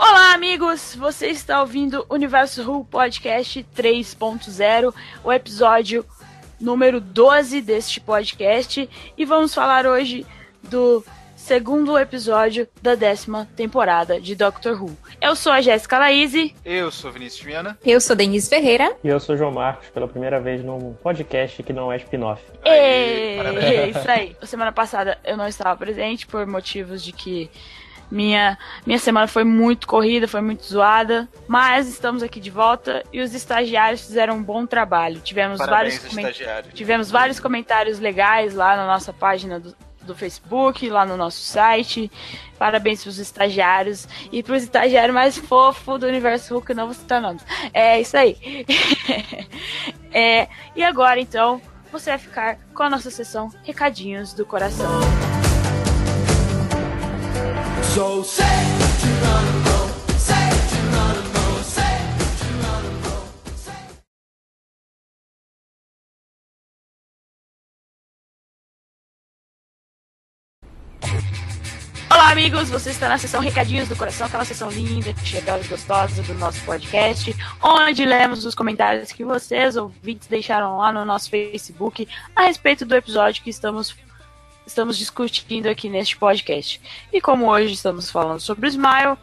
Olá, amigos! Você está ouvindo Universo Who Podcast 3.0, o episódio número 12 deste podcast, e vamos falar hoje do segundo episódio da décima temporada de Doctor Who. Eu sou a Jéssica Laíse. Eu sou Vinícius Viana. Eu sou Denise Ferreira. E eu sou João Marcos, pela primeira vez num podcast que não é spin-off. É isso aí. Semana passada eu não estava presente por motivos de que minha, minha semana foi muito corrida, foi muito zoada, mas estamos aqui de volta e os estagiários fizeram um bom trabalho. Tivemos Parabéns, vários tivemos vários comentários legais lá na nossa página do, do Facebook, lá no nosso site. Parabéns para os estagiários e para os estagiários mais fofo do universo Hulk, não vou citar nomes. É isso aí. é, e agora então, você vai ficar com a nossa sessão Recadinhos do Coração. So say Geronimo, say Geronimo, say. Olá, amigos! Você está na sessão Recadinhos do Coração, aquela sessão linda, chegada e gostosa do nosso podcast, onde lemos os comentários que vocês, ouvintes, deixaram lá no nosso Facebook a respeito do episódio que estamos, estamos discutindo aqui neste podcast. E como hoje estamos falando sobre Smile,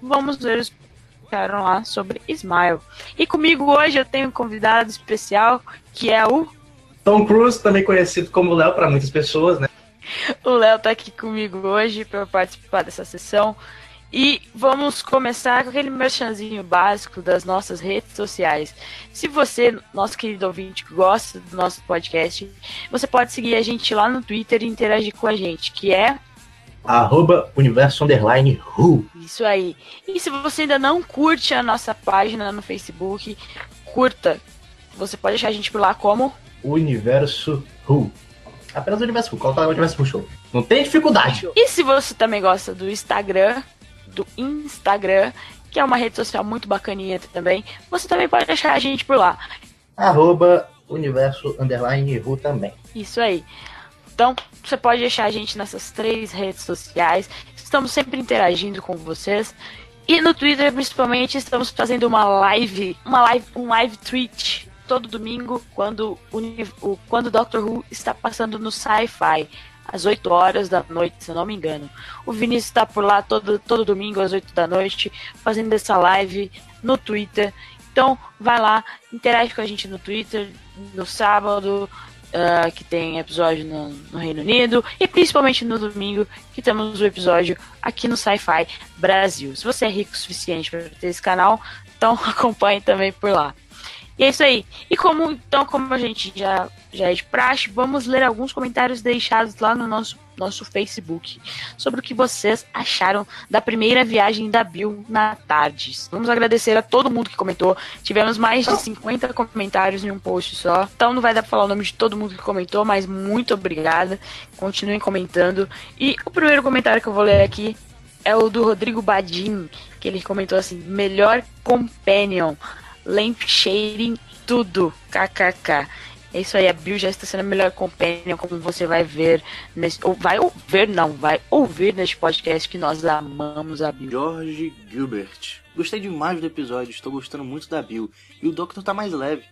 vamos ver os que deixaram lá sobre Smile. E comigo hoje eu tenho um convidado especial, que é o Tom Cruise, também conhecido como Léo para muitas pessoas, né? O Léo tá aqui comigo hoje para participar dessa sessão. E vamos começar com aquele merchanzinho básico das nossas redes sociais. Se você, nosso querido ouvinte, gosta do nosso podcast, você pode seguir a gente lá no Twitter e interagir com a gente, que é Arroba Universo Underline Who. isso aí. E se você ainda não curte a nossa página no Facebook, curta. Você pode achar a gente por lá como Universo Who. Apenas o Universo Who. Coloca lá o Universo Who Show. Não tem dificuldade. E se você também gosta do Instagram, do Instagram, que é uma rede social muito bacaninha também, você também pode achar a gente por lá. Arroba Universo Underline Who também. Isso aí. Então, você pode achar a gente nessas três redes sociais. Estamos sempre interagindo com vocês. E no Twitter, principalmente, estamos fazendo uma live, uma live, um live tweet todo domingo, quando o, quando o Doctor Who está passando no Sci-Fi, às 8 horas da noite, se eu não me engano. O Vinícius está por lá todo, todo domingo, às 8 da noite, fazendo essa live no Twitter. Então, vai lá, interage com a gente no Twitter, no sábado, ah, que tem episódio no, no Reino Unido, e principalmente no domingo, que temos o episódio aqui no Sci-Fi Brasil. Se você é rico o suficiente para ter esse canal, então acompanhe também por lá. E é isso aí. E como então, como a gente já, já é de praxe, vamos ler alguns comentários deixados lá no nosso, nosso Facebook sobre o que vocês acharam da primeira viagem da Bill na Tardes. Vamos agradecer a todo mundo que comentou. Tivemos mais de 50 comentários em um post só. Então não vai dar pra falar o nome de todo mundo que comentou, mas muito obrigada. Continuem comentando. E o primeiro comentário que eu vou ler aqui é o do Rodrigo Badim, que ele comentou assim: melhor companion, lamp shading, tudo, kkk. É isso aí, a Bill já está sendo a melhor companion, como você vai ver nesse. Ou vai ver, não, vai ouvir neste podcast que nós amamos a Bill. George Gilbert. Gostei demais do episódio, estou gostando muito da Bill. E o Doctor tá mais leve,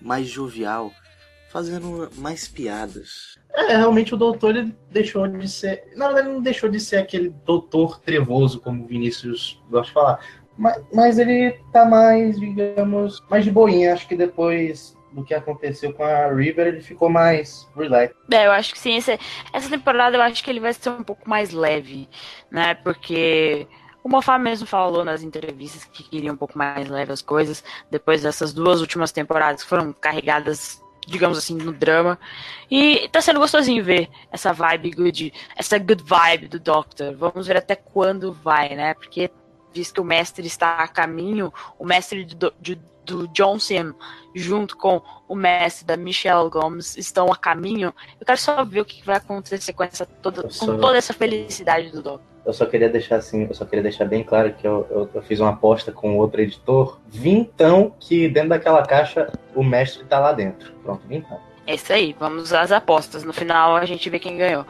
mais jovial, fazendo mais piadas. É, realmente o doutor ele deixou de ser. Na verdade, ele não deixou de ser aquele doutor trevoso, como o Vinícius gosta de falar. Mas, mas ele tá mais, digamos, mais de boinha. Acho que depois do que aconteceu com a River, ele ficou mais relax. É, eu acho que sim. Essa, essa temporada eu acho que ele vai ser um pouco mais leve, né? Porque o Moffat mesmo falou nas entrevistas que queria um pouco mais leve as coisas. Depois dessas duas últimas temporadas que foram carregadas, digamos assim, no drama. E tá sendo gostosinho ver essa vibe good, essa good vibe do Doctor. Vamos ver até quando vai, né? Porque diz que o mestre está a caminho, o mestre do- de- do John Sim junto com o mestre da Michelle Gomes estão a caminho. Eu quero só ver o que vai acontecer com, essa toda, Eu com só- toda essa felicidade do Doc. Eu só queria deixar assim, eu só queria deixar bem claro que eu, eu, eu fiz uma aposta com outro editor. Vintão que dentro daquela caixa o mestre tá lá dentro. Pronto, vintão. É isso aí, vamos às apostas. No final a gente vê quem ganhou.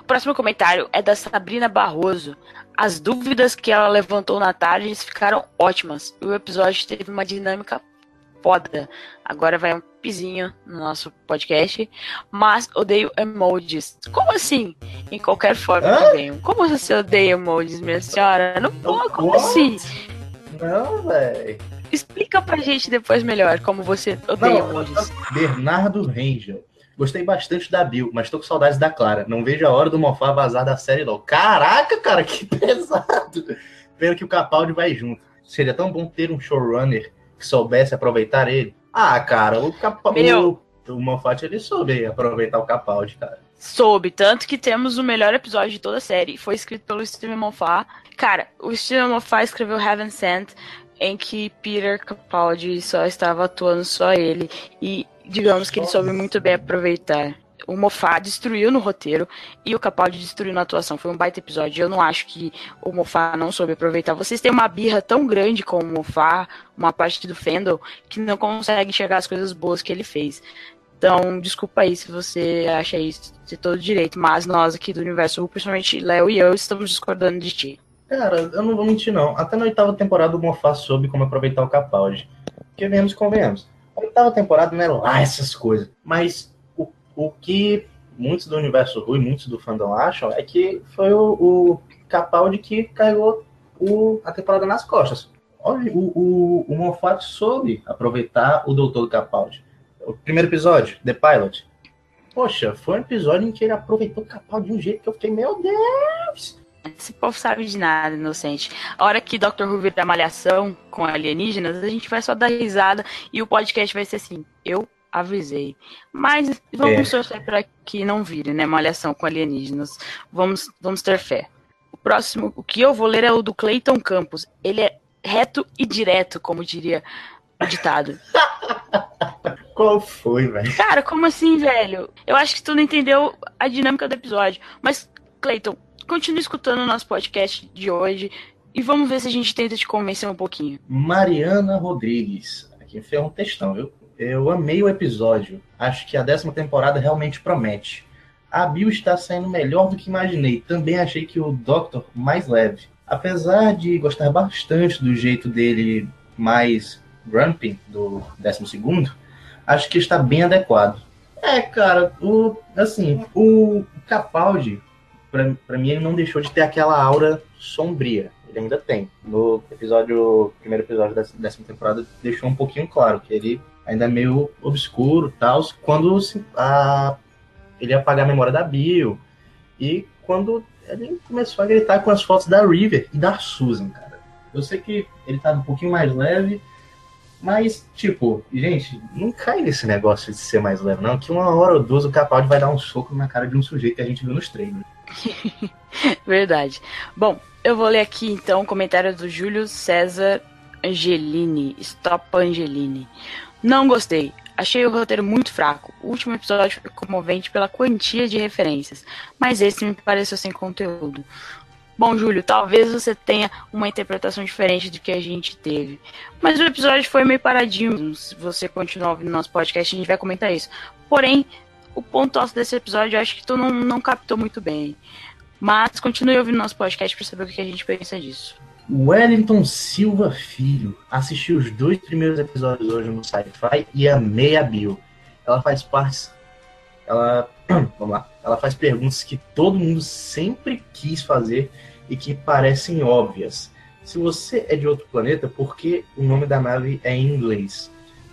O próximo comentário é da Sabrina Barroso. As dúvidas que ela levantou na tarde ficaram ótimas. O episódio teve uma dinâmica foda. Agora vai um pizinho no nosso podcast. Mas odeio emojis. Como assim? Em qualquer forma Hã? venham. Como você odeia emojis, minha senhora? Não, pô, como What? assim? Não, velho. Explica pra gente depois melhor como você odeia Não, emojis. Bernardo Rangel. Gostei bastante da Bill, mas tô com saudades da Clara. Não vejo a hora do Mofá vazar da série, não. Caraca, cara, que pesado. Pena que o Capaldi vai junto. Seria tão bom ter um showrunner que soubesse aproveitar ele. Ah, cara, o Capaldi. O, o Moffat, ele soube aproveitar o Capaldi, cara. Soube, tanto que temos o melhor episódio de toda a série. Foi escrito pelo Steven Moffat. Cara, o Steven Moffat escreveu Heaven Sent, em que Peter Capaldi só estava atuando só ele. E digamos que ele soube muito bem aproveitar. O Moffat destruiu no roteiro e o Capaldi destruiu na atuação. Foi um baita episódio. Eu não acho que o Moffat não soube aproveitar. Vocês têm uma birra tão grande com o Moffat, uma parte do fandom, que não consegue enxergar as coisas boas que ele fez. Então, desculpa aí se você acha isso de todo direito, mas nós aqui do Universo, principalmente Léo e eu, estamos discordando de ti. Cara, eu não vou mentir, não. Até na oitava temporada o Moffat soube como aproveitar o Capaldi. Porque venhamos e convenhamos. Oitava temporada não é lá essas coisas. Mas o, o que muitos do Universo Rui, muitos do fandom acham, é que foi o, o Capaldi que carregou o, a temporada nas costas. Olha, o, o, o Moffat soube aproveitar o Doutor Capaldi. O primeiro episódio, The Pilot. Poxa, foi um episódio em que ele aproveitou o Capaldi de um jeito que eu fiquei, meu Deus! Esse povo sabe de nada, inocente. A hora que Dr. Who virar malhação com alienígenas, a gente vai só dar risada e o podcast vai ser assim, eu avisei. Mas vamos torcer para que não vire, né, malhação com alienígenas. Vamos, vamos ter fé. O próximo, o que eu vou ler é o do Clayton Campos. Ele é reto e direto, como diria o ditado. Qual foi, velho? Cara, como assim, velho? Eu acho que tu não entendeu a dinâmica do episódio. Mas, Clayton, continue escutando o nosso podcast de hoje e vamos ver se a gente tenta te convencer um pouquinho. Mariana Rodrigues. Aqui fez um textão, viu? Eu amei o episódio. Acho que a décima temporada realmente promete. A Bill está saindo melhor do que imaginei. Também achei que o Doctor mais leve. Apesar de gostar bastante do jeito dele mais grumpy do décimo segundo, acho que está bem adequado. É, cara, o assim, o Capaldi, pra mim, ele não deixou de ter aquela aura sombria. Ele ainda tem. No episódio, primeiro episódio da décima temporada, deixou um pouquinho claro que ele ainda é meio obscuro tal. Quando se- a, ele apagar a memória da Bill. E quando ele começou a gritar com as fotos da River e da Susan, cara. Eu sei que ele tá um pouquinho mais leve, mas, tipo, gente, não cai nesse negócio de ser mais leve, não. Que uma hora ou duas o Capaldi vai dar um soco na cara de um sujeito que a gente viu nos trailers. Verdade. Bom, eu vou ler aqui então o comentário do Júlio César Angelini. Stop Angelini. Não gostei. Achei o roteiro muito fraco. O último episódio foi comovente pela quantia de referências, mas esse me pareceu sem conteúdo. Bom, Júlio, talvez você tenha uma interpretação diferente do que a gente teve. Mas o episódio foi meio paradinho. Se você continuar ouvindo nosso podcast, a gente vai comentar isso. Porém, o ponto alto desse episódio eu acho que tu não, não captou muito bem. Mas continue ouvindo nosso podcast para saber o que a gente pensa disso. Wellington Silva Filho. Assisti os dois primeiros episódios hoje no Sci-Fi e amei a Bill. Ela faz parte. Ela. Vamos lá. Ela faz perguntas que todo mundo sempre quis fazer e que parecem óbvias. Se você é de outro planeta, por que o nome da nave é em inglês?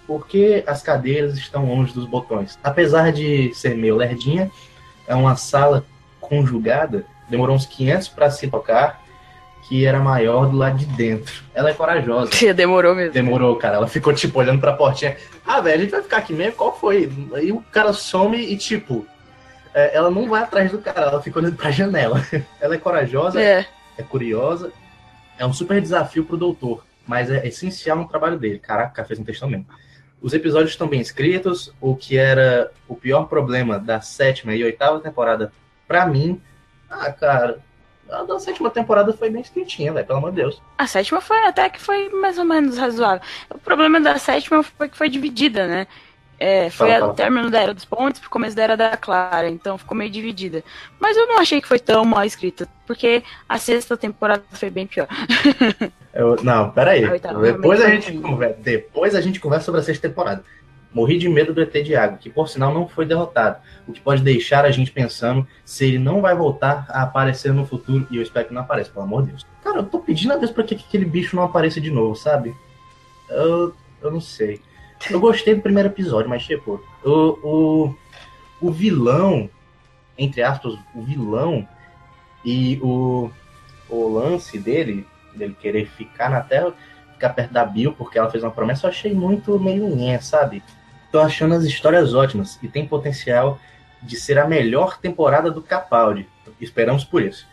Por que as cadeiras estão longe dos botões? Apesar de ser meio lerdinha, é uma sala conjugada. Demorou uns 500 para se tocar que era maior do lado de dentro. Ela é corajosa. Demorou mesmo. Demorou, cara. Ela ficou, tipo, olhando pra portinha. Ah, velho, a gente vai ficar aqui mesmo? Qual foi? Aí o cara some e, tipo, é, ela não vai atrás do cara, ela fica olhando pra janela. ela é corajosa, É. é curiosa, é um super desafio pro doutor. mas é essencial no trabalho dele. Caraca, fez um textão mesmo. Os episódios estão bem escritos, o que era o pior problema da sétima e oitava temporada, pra mim, ah, cara, a da sétima temporada foi bem escritinha, velho, pelo amor de Deus. A sétima foi até que foi mais ou menos razoável. O problema da sétima foi que foi dividida, né? É, foi o término da Era dos Pontes pro começo da Era da Clara, então ficou meio dividida. Mas eu não achei que foi tão mal escrita, porque a sexta temporada foi bem pior. Eu, não, peraí. A oitava Depois a, gente conversa, depois a gente conversa sobre a sexta temporada. Morri de medo do ET de água, que por sinal não foi derrotado. O que pode deixar a gente pensando se ele não vai voltar a aparecer no futuro. E eu espero que não apareça, pelo amor de Deus. Cara, eu tô pedindo a Deus pra que que aquele bicho não apareça de novo, sabe? Eu, eu não sei. Eu gostei do primeiro episódio, mas tipo, o, o, o vilão, entre aspas, o vilão e o, o lance dele, dele querer ficar na Terra, ficar perto da Bill, porque ela fez uma promessa, eu achei muito meio nhé, sabe? Tô achando as histórias ótimas e tem potencial de ser a melhor temporada do Capaldi. Esperamos por isso.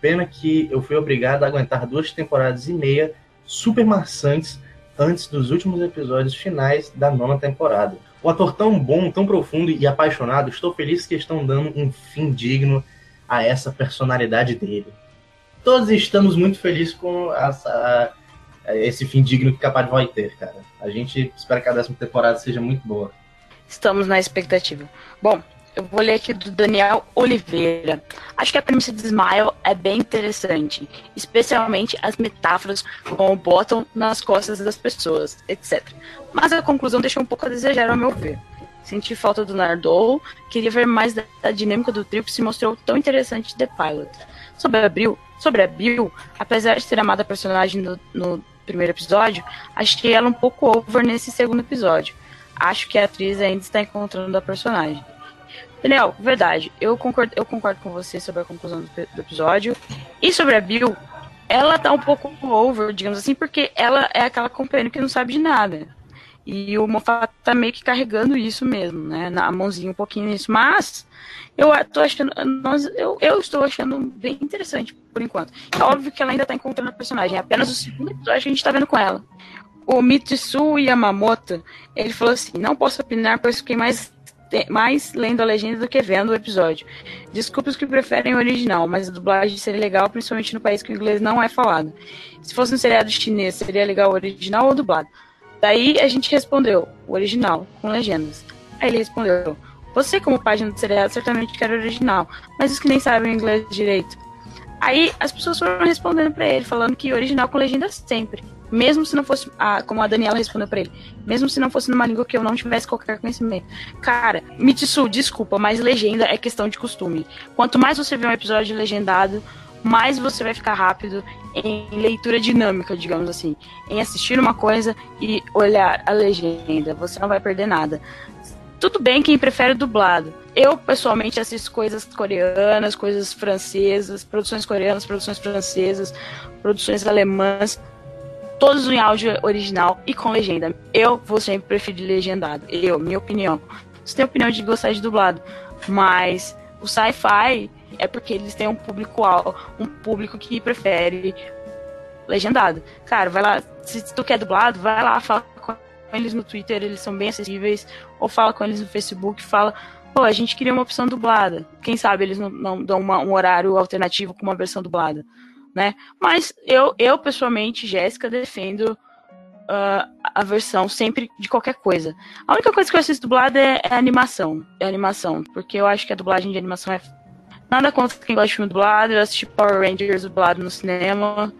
Pena que eu fui obrigado a aguentar duas temporadas e meia super maçantes antes dos últimos episódios finais da nona temporada. O ator tão bom, tão profundo e apaixonado, estou feliz que estão dando um fim digno a essa personalidade dele. Todos estamos muito felizes com essa- esse fim digno que o Capaldi vai ter, cara. A gente espera que a décima temporada seja muito boa. Estamos na expectativa. Bom, eu vou ler aqui do Daniel Oliveira. Acho que a premissa de Smile é bem interessante, especialmente as metáforas como botam nas costas das pessoas, etc. Mas a conclusão deixou um pouco a desejar, ao meu ver. Senti falta do Nardou, queria ver mais da, dinâmica do trio que se mostrou tão interessante em The Pilot. Sobre a Bill, sobre a Bill apesar de ter amado a personagem no, no primeiro episódio, achei ela um pouco over nesse segundo episódio. Acho que a atriz ainda está encontrando a personagem. Daniel, verdade, eu concordo, eu concordo com você sobre a conclusão do, do episódio. E sobre a Bill, ela tá um pouco over, digamos assim, porque ela é aquela companheira que não sabe de nada. E o Moffat tá meio que carregando isso mesmo, né? Na mãozinha um pouquinho nisso. Mas eu tô achando. Nós, eu, eu estou achando bem interessante por enquanto. É óbvio que ela ainda tá encontrando a personagem. É apenas o segundo episódio que a gente tá vendo com ela. O Mitsu Yamamoto, ele falou assim: não posso opinar, pois fiquei mais, mais lendo a legenda do que vendo o episódio. Desculpe os que preferem o original, mas a dublagem seria legal, principalmente no país que o inglês não é falado. Se fosse um seriado chinês, seria legal o original ou dublado? Daí a gente respondeu, o original, com legendas. Aí ele respondeu, você como página do seriado certamente quer o original, mas os que nem sabem inglês direito. Aí as pessoas foram respondendo pra ele, falando que original com legendas sempre. Mesmo se não fosse, ah, como a Daniela respondeu pra ele, mesmo se não fosse numa língua que eu não tivesse qualquer conhecimento. Cara, Mitsu, desculpa, mas legenda é questão de costume. Quanto mais você vê um episódio legendado, mais você vai ficar rápido em leitura dinâmica, digamos assim. Em assistir uma coisa e olhar a legenda. Você não vai perder nada. Tudo bem quem prefere dublado. Eu, pessoalmente, assisto coisas coreanas, coisas francesas, produções coreanas, produções francesas, produções alemãs, todos em áudio original e com legenda. Eu vou sempre preferir legendado. Eu, minha opinião. Você tem opinião de gostar de dublado, mas o sci-fi é porque eles têm um público um público que prefere legendado. Cara, vai lá, se tu quer dublado, vai lá, fala com eles no Twitter, eles são bem acessíveis, ou fala com eles no Facebook, fala, pô, a gente queria uma opção dublada. Quem sabe eles não, não dão uma- um horário alternativo com uma versão dublada, né? Mas eu, eu pessoalmente, Jéssica, defendo ah, a versão sempre de qualquer coisa. A única coisa que eu assisto dublada é, é animação. É animação. Porque eu acho que a dublagem de animação é. Nada contra quem gosta de filme dublado. Eu assisti Power Rangers dublado no cinema.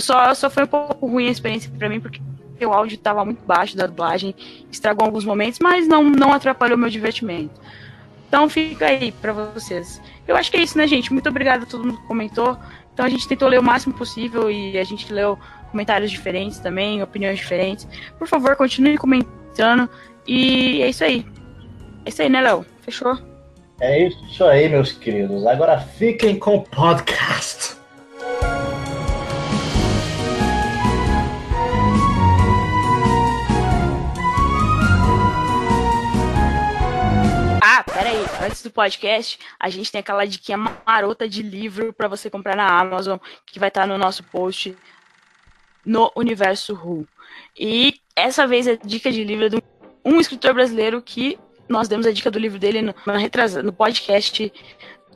Só, só foi um pouco ruim a experiência pra mim, porque o áudio estava muito baixo da dublagem. Estragou alguns momentos, mas não, não atrapalhou meu divertimento. Então fica aí pra vocês. Eu acho que é isso, né, gente? Muito obrigada a todo mundo que comentou. Então a gente tentou ler o máximo possível e a gente leu comentários diferentes também, opiniões diferentes. Por favor, continue comentando. E é isso aí. É isso aí, né, Léo? Fechou? É isso aí, meus queridos. Agora fiquem com o podcast. Peraí. Antes do podcast, a gente tem aquela diquinha marota de livro pra você comprar na Amazon, que vai estar no nosso post. no universo Who. E essa vez a dica de livro é de um escritor brasileiro que nós demos a dica do livro dele no, no podcast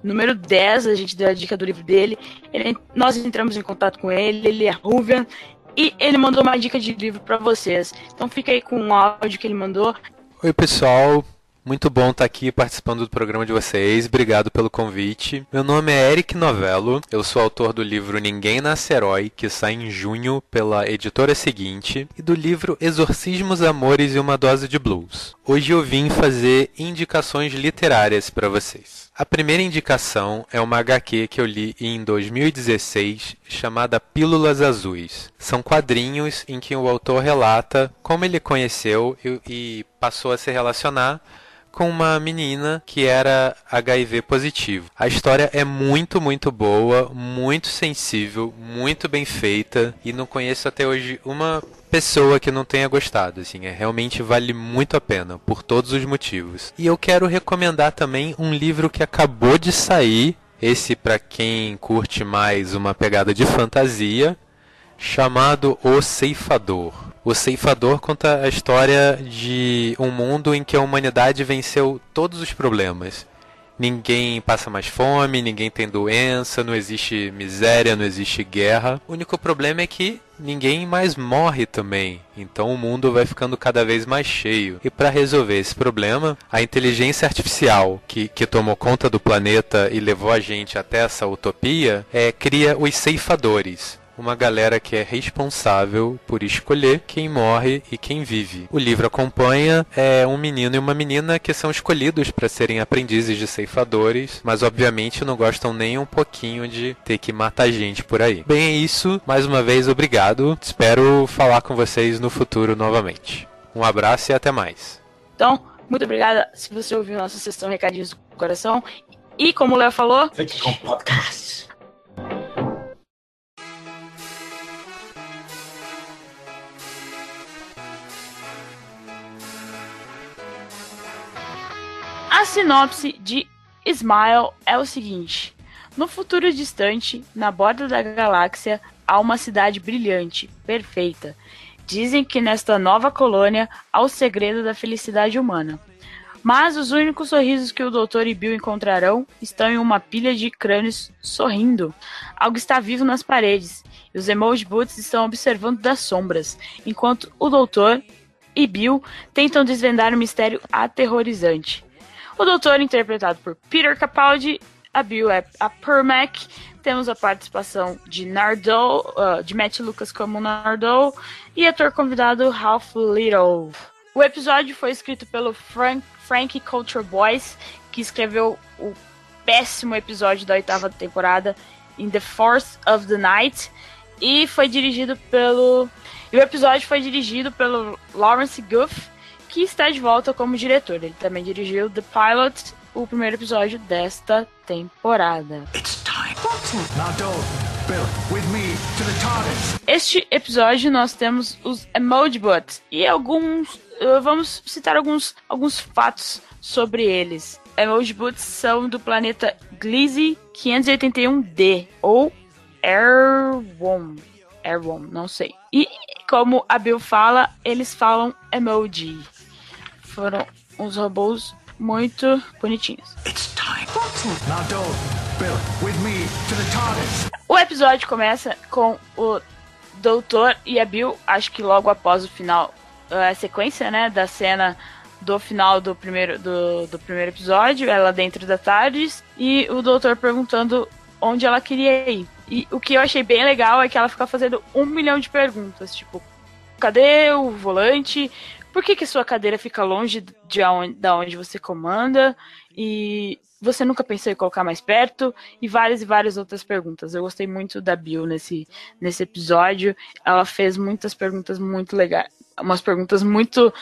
número 10, a gente deu a dica do livro dele. Ele, nós entramos em contato com ele, ele é Ruvian, e ele mandou uma dica de livro para vocês. Então fica aí com o áudio que ele mandou. Oi, pessoal. Muito bom estar aqui participando do programa de vocês. Obrigado pelo convite. Meu nome é Eric Novello. Eu sou autor do livro Ninguém Nasce Herói, que sai em junho pela editora seguinte, e do livro Exorcismos, Amores e uma Dose de Blues. Hoje eu vim fazer indicações literárias para vocês. A primeira indicação é uma HQ que eu li em 2016 chamada Pílulas Azuis. São quadrinhos em que o autor relata como ele conheceu e, e passou a se relacionar com uma menina que era HIV positivo. A história é muito, muito boa, muito sensível, muito bem feita e não conheço até hoje uma pessoa que não tenha gostado, assim, é realmente vale muito a pena por todos os motivos. E eu quero recomendar também um livro que acabou de sair, esse para quem curte mais uma pegada de fantasia, chamado O Ceifador. O Ceifador conta a história de um mundo em que a humanidade venceu todos os problemas. Ninguém passa mais fome, ninguém tem doença, não existe miséria, não existe guerra. O único problema é que ninguém mais morre também. Então o mundo vai ficando cada vez mais cheio. E para resolver esse problema, a inteligência artificial que, que tomou conta do planeta e levou a gente até essa utopia é, cria os ceifadores uma galera que é responsável por escolher quem morre e quem vive. O livro acompanha é, um menino e uma menina que são escolhidos para serem aprendizes de ceifadores, mas obviamente não gostam nem um pouquinho de ter que matar gente por aí. Bem, é isso. Mais uma vez, obrigado. Espero falar com vocês no futuro novamente. Um abraço e até mais. Então, muito obrigada se você ouviu nossa sessão Recadinhos do Coração. E como o Léo falou, Fique com podcast. A sinopse de Smile é o seguinte: No futuro distante, na borda da galáxia, há uma cidade brilhante, perfeita. Dizem que nesta nova colônia há o segredo da felicidade humana. Mas os únicos sorrisos que o Doutor e Bill encontrarão estão em uma pilha de crânios sorrindo. Algo está vivo nas paredes, e os emoji boots estão observando das sombras, enquanto o Doutor e Bill tentam desvendar um mistério aterrorizante. O doutor, interpretado por Peter Capaldi, a Bill é a Permac. Temos a participação de Nardo, uh, de Matt Lucas como Nardo, e ator convidado Ralph Little. O episódio foi escrito pelo Frank, Frank Culture Boys, que escreveu o péssimo episódio da oitava temporada, In the Force of the Night, e foi dirigido pelo. E o episódio foi dirigido pelo Lawrence Guff, que está de volta como diretor. Ele também dirigiu The Pilot, o primeiro episódio desta temporada. Este episódio nós temos os Emoji Bots e alguns. uh, vamos citar alguns, alguns fatos sobre eles. Emoji Bots são do planeta Gliese 581D ou Airworm. Airworm, não sei. E como a Bill fala, eles falam emoji. Foram uns robôs muito bonitinhos. Now don't, Bill, with me to the TARDIS. O episódio começa com o Doutor e a Bill, acho que logo após o final, a sequência, né, da cena do final do primeiro, do, do primeiro episódio, ela dentro da TARDIS, e o Doutor perguntando onde ela queria ir. E o que eu achei bem legal é que ela fica fazendo um milhão de perguntas, tipo, cadê o volante? Por que, que sua cadeira fica longe de onde, onde você comanda? E você nunca pensou em colocar mais perto? E várias e várias outras perguntas. Eu gostei muito da Bill nesse, nesse episódio. Ela fez muitas perguntas muito legais. Umas perguntas muito.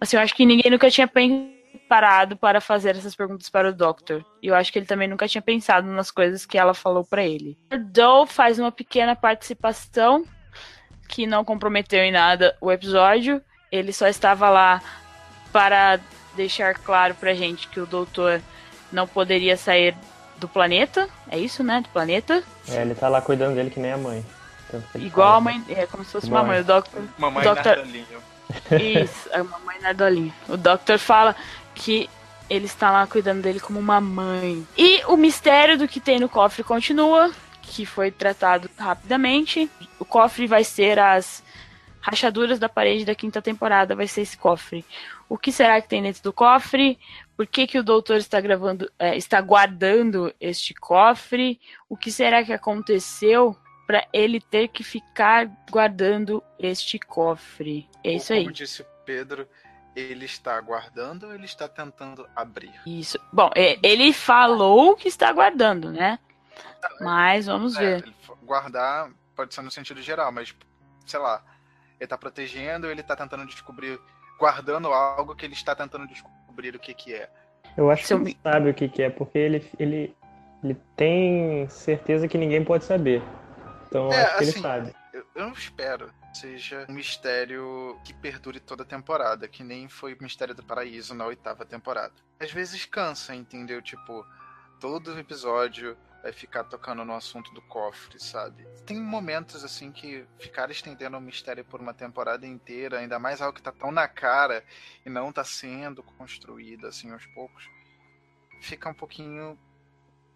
Assim, eu acho que ninguém nunca tinha preparado para fazer essas perguntas para o Doctor. E eu acho que ele também nunca tinha pensado nas coisas que ela falou para ele. Doe faz uma pequena participação que não comprometeu em nada o episódio. Ele só estava lá para deixar claro pra gente que o doutor não poderia sair do planeta. É isso, né? Do planeta. É, ele tá lá cuidando dele que nem a mãe. Igual a mãe. É como se fosse Mãe. mamãe. O Doctor. Mamãe Doctor- Nardolinho. Isso, a mamãe Nardolinha. O Doctor fala que ele está lá cuidando dele como uma mãe. E o mistério do que tem no cofre continua, que foi tratado rapidamente. O cofre vai ser as rachaduras da parede da quinta temporada, vai ser esse cofre. O que será que tem dentro do cofre? Por que, que o doutor está gravando, é, está guardando este cofre? O que será que aconteceu para ele ter que ficar guardando este cofre? É isso aí. Como disse o Pedro, ele está aguardando ou ele está tentando abrir? Isso. Bom, é, ele falou que está guardando, né? Mas vamos É, ver. fa- guardar pode ser no sentido geral, mas, sei lá, ele tá protegendo ou ele tá tentando descobrir, guardando algo que ele está tentando descobrir o que que é. Eu acho Se eu que me- ele sabe o que, que é, porque ele, ele, ele tem certeza que ninguém pode saber. Então eu É, acho que assim, ele sabe. Eu, eu não espero que seja um mistério que perdure toda a temporada, que nem foi o Mistério do Paraíso na oitava temporada. Às vezes cansa, entendeu? Tipo, todo episódio vai ficar tocando no assunto do cofre, sabe? Tem momentos assim que ficar estendendo o mistério por uma temporada inteira, ainda mais algo que tá tão na cara e não tá sendo construído assim aos poucos, fica um pouquinho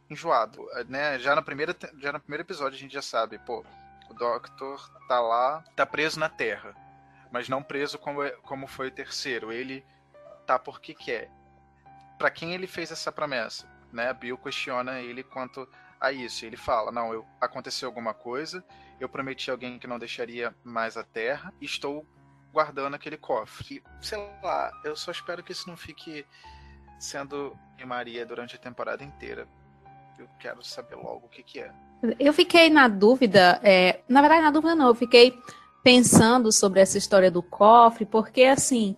enjoado, né? Já na primeira já no primeiro episódio a gente já sabe, pô, o Doctor tá lá, tá preso na Terra, mas não preso como, é- como foi o terceiro. Ele tá porque quer. Pra quem ele fez essa promessa, né? Bill questiona ele quanto a isso. Ele fala: "Não, eu aconteceu alguma coisa, eu prometi a alguém que não deixaria mais a Terra, estou guardando aquele cofre". E, sei lá, eu só espero que isso não fique sendo em Maria durante a temporada inteira. Eu quero saber logo o que que é. Eu fiquei na dúvida, é, na verdade, na dúvida não, eu fiquei pensando sobre essa história do cofre, porque assim,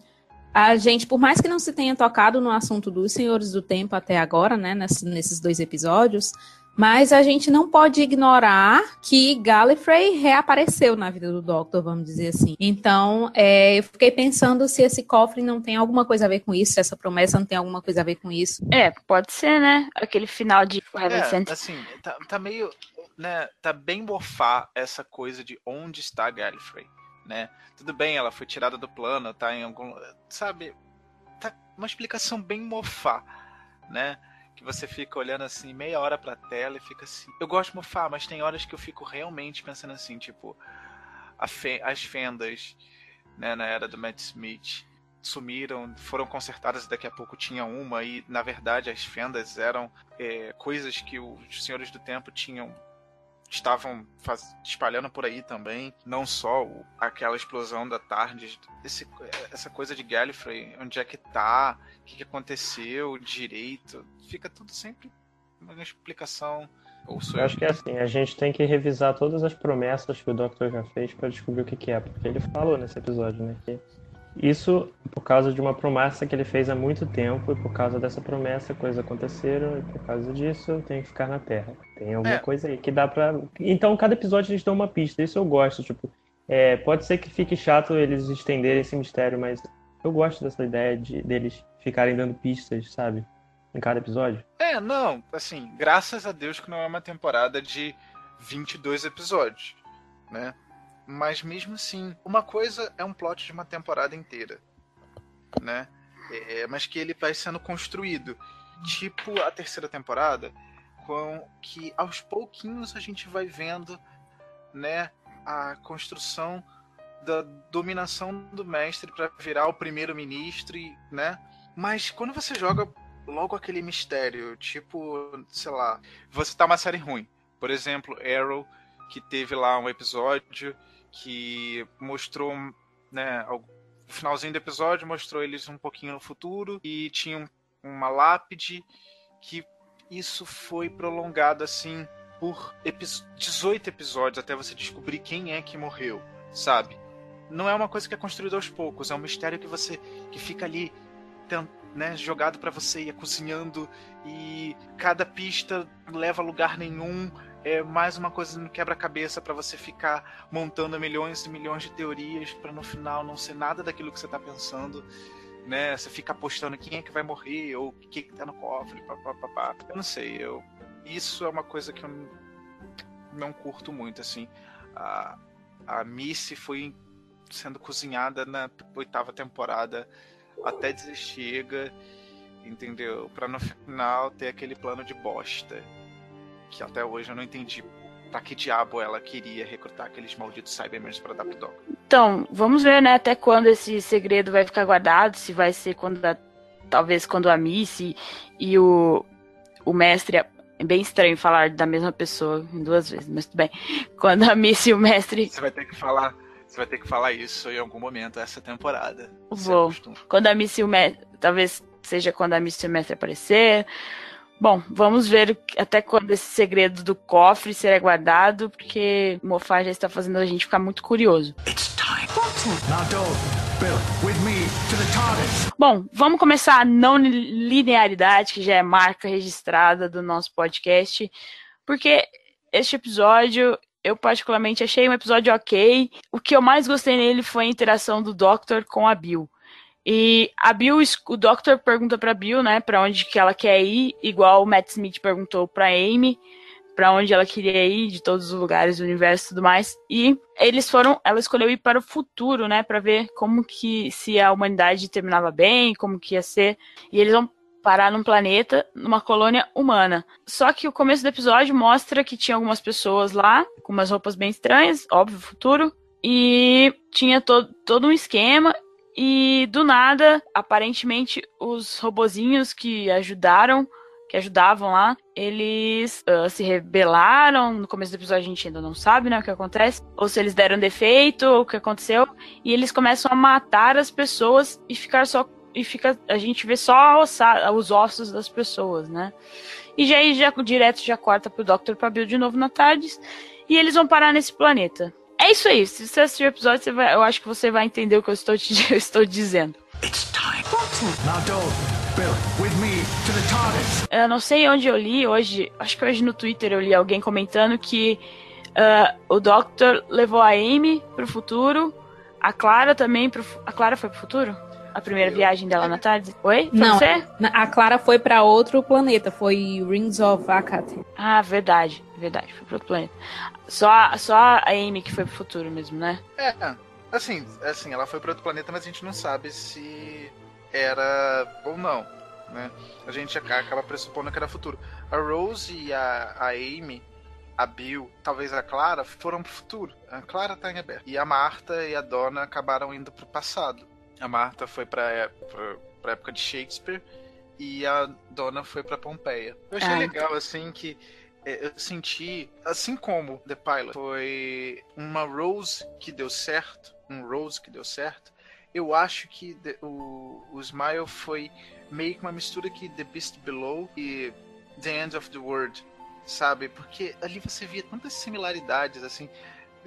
a gente, por mais que não se tenha tocado no assunto dos Senhores do Tempo até agora, né, ness- nesses dois episódios, mas a gente não pode ignorar que Gallifrey reapareceu na vida do Doctor, vamos dizer assim. Então, é, eu fiquei pensando se esse cofre não tem alguma coisa a ver com isso, se essa promessa não tem alguma coisa a ver com isso. É, pode ser, né? Aquele final de Heaven É, Sent. assim, tá, tá meio, né, tá bem mofar essa coisa de onde está Gallifrey, né? Tudo bem, ela foi tirada do plano, tá em algum, sabe? Tá uma explicação bem mofar, né? Que você fica olhando assim meia hora pra tela e fica assim. Eu gosto de mofar, mas tem horas que eu fico realmente pensando assim, tipo, fe- as fendas, né, na era do Matt Smith sumiram, foram consertadas e daqui a pouco tinha uma e na verdade as fendas eram é, coisas que os senhores do tempo tinham estavam espalhando por aí também, não só o- aquela explosão da tarde, esse- essa coisa de Gallifrey, onde é que tá, o que, que aconteceu direito, fica tudo sempre uma explicação. Ou Eu acho que é assim, a gente tem que revisar todas as promessas que o Doctor já fez para descobrir o que, que é, porque ele falou nesse episódio, né? Que isso por causa de uma promessa que ele fez há muito tempo, e por causa dessa promessa coisas aconteceram, e por causa disso eu tenho que ficar na Terra. Tem alguma É. coisa aí que dá pra. Então, cada episódio eles dão uma pista, isso eu gosto, tipo. é, pode ser que fique chato eles estenderem esse mistério, mas eu gosto dessa ideia de deles ficarem dando pistas, sabe? Em cada episódio. É, não, assim, graças a Deus que não é uma temporada de 22 episódios, né? Mas mesmo assim, uma coisa é um plot de uma temporada inteira, né? É, mas que ele vai sendo construído. Tipo a terceira temporada, com que aos pouquinhos a gente vai vendo, né, a construção da dominação do mestre para virar o primeiro-ministro, né? Mas quando você joga logo aquele mistério, tipo, sei lá, você tá uma série ruim. Por exemplo, Arrow, que teve lá um episódio que mostrou, né, o finalzinho do episódio mostrou eles um pouquinho no futuro e tinha um- uma lápide que isso foi prolongado assim por epi 18 episódios até você descobrir quem é que morreu, sabe? Não é uma coisa que é construída aos poucos, é um mistério que você que fica ali né, jogado pra você ir cozinhando e cada pista leva a lugar nenhum. É mais uma coisa no quebra-cabeça pra você ficar montando milhões e milhões de teorias pra no final não ser nada daquilo que você tá pensando. Né, você fica apostando quem é que vai morrer ou o que, que tá no cofre, papapá. Eu não sei, eu isso é uma coisa que eu não, curto muito assim. a, a Missy foi sendo cozinhada na oitava temporada até desestiga, entendeu? Pra no final ter aquele plano de bosta. Que até hoje eu não entendi pra que diabo ela queria recrutar aqueles malditos Cybermen pra dar pro Doc. Então, vamos ver, né, até quando esse segredo vai ficar guardado, se vai ser quando a, talvez quando a Missy e o, o mestre. É bem estranho falar da mesma pessoa em duas vezes, mas tudo bem. Quando a Missy e o mestre. Você vai ter que falar. Você vai ter que falar isso em algum momento essa temporada. Vou. Quando a Missy e o mestre. Talvez seja quando a Missy e o mestre aparecer. Bom, vamos ver até quando esse segredo do cofre será guardado, porque o Mofá já está fazendo a gente ficar muito curioso. Bom, vamos começar a não linearidade, que já é marca registrada do nosso podcast, porque este episódio eu particularmente achei um episódio ok. O que eu mais gostei nele foi a interação do Doctor com a Bill. E a Bill, o Doctor pergunta pra Bill, né, pra onde que ela quer ir, igual o Matt Smith perguntou pra Amy, pra onde ela queria ir, de todos os lugares do universo e tudo mais. E eles foram, ela escolheu ir para o futuro, né, pra ver como que, se a humanidade terminava bem, como que ia ser. E eles vão parar num planeta, numa colônia humana. Só que o começo do episódio mostra que tinha algumas pessoas lá, com umas roupas bem estranhas, óbvio, futuro. E tinha todo, todo um esquema. E do nada, aparentemente, os robozinhos que ajudaram, que ajudavam lá, eles uh, se rebelaram. No começo do episódio a gente ainda não sabe, né, o que acontece. Ou se eles deram defeito, ou o que aconteceu. E eles começam a matar as pessoas e ficar só. E fica, a gente vê só os ossos das pessoas, né? E já, já direto já corta pro Dr. Pabil de novo na tarde. E eles vão parar nesse planeta. É isso aí. Se você assistir o episódio, você vai, eu acho que você vai entender o que eu estou, te, eu estou dizendo. Eu não sei onde eu li hoje, acho que hoje no Twitter eu li alguém comentando que uh, o Doctor levou a Amy pro futuro, a Clara também pro. A Clara foi pro futuro? A primeira viagem dela na tarde? Oi? Foi não, você? a Clara foi para outro planeta, foi Rings of Akate. Ah, verdade, verdade, foi para outro planeta. Só, a, só a Amy que foi pro futuro mesmo, né? É, assim, assim, ela foi para outro planeta, mas a gente não sabe se era ou não, né? A gente acaba pressupondo que era futuro. A Rose e a, a Amy, a Bill, talvez a Clara, foram pro futuro. A Clara tá em aberto. E a Marta e a Donna acabaram indo pro passado. A Marta foi pra, pra, pra época de Shakespeare e a Donna foi pra Pompeia. Eu achei ah, legal, assim, que é, eu senti, assim como The Pilot foi uma Rose que deu certo, um Rose que deu certo, eu acho que the, o, o Smile foi meio que uma mistura que The Beast Below e The End of the World, sabe? Porque ali você via tantas similaridades, assim,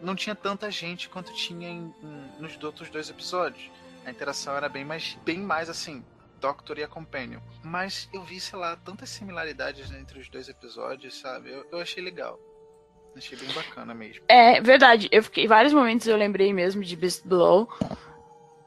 não tinha tanta gente quanto tinha em, em, nos outros dois episódios. A interação era bem mais, bem mais assim, Doctor e a Companion. Mas eu vi, sei lá, tantas similaridades entre os dois episódios, sabe? Eu, eu achei legal. Achei bem bacana mesmo. É verdade. Eu fiquei. Vários momentos eu lembrei mesmo de Beast Below.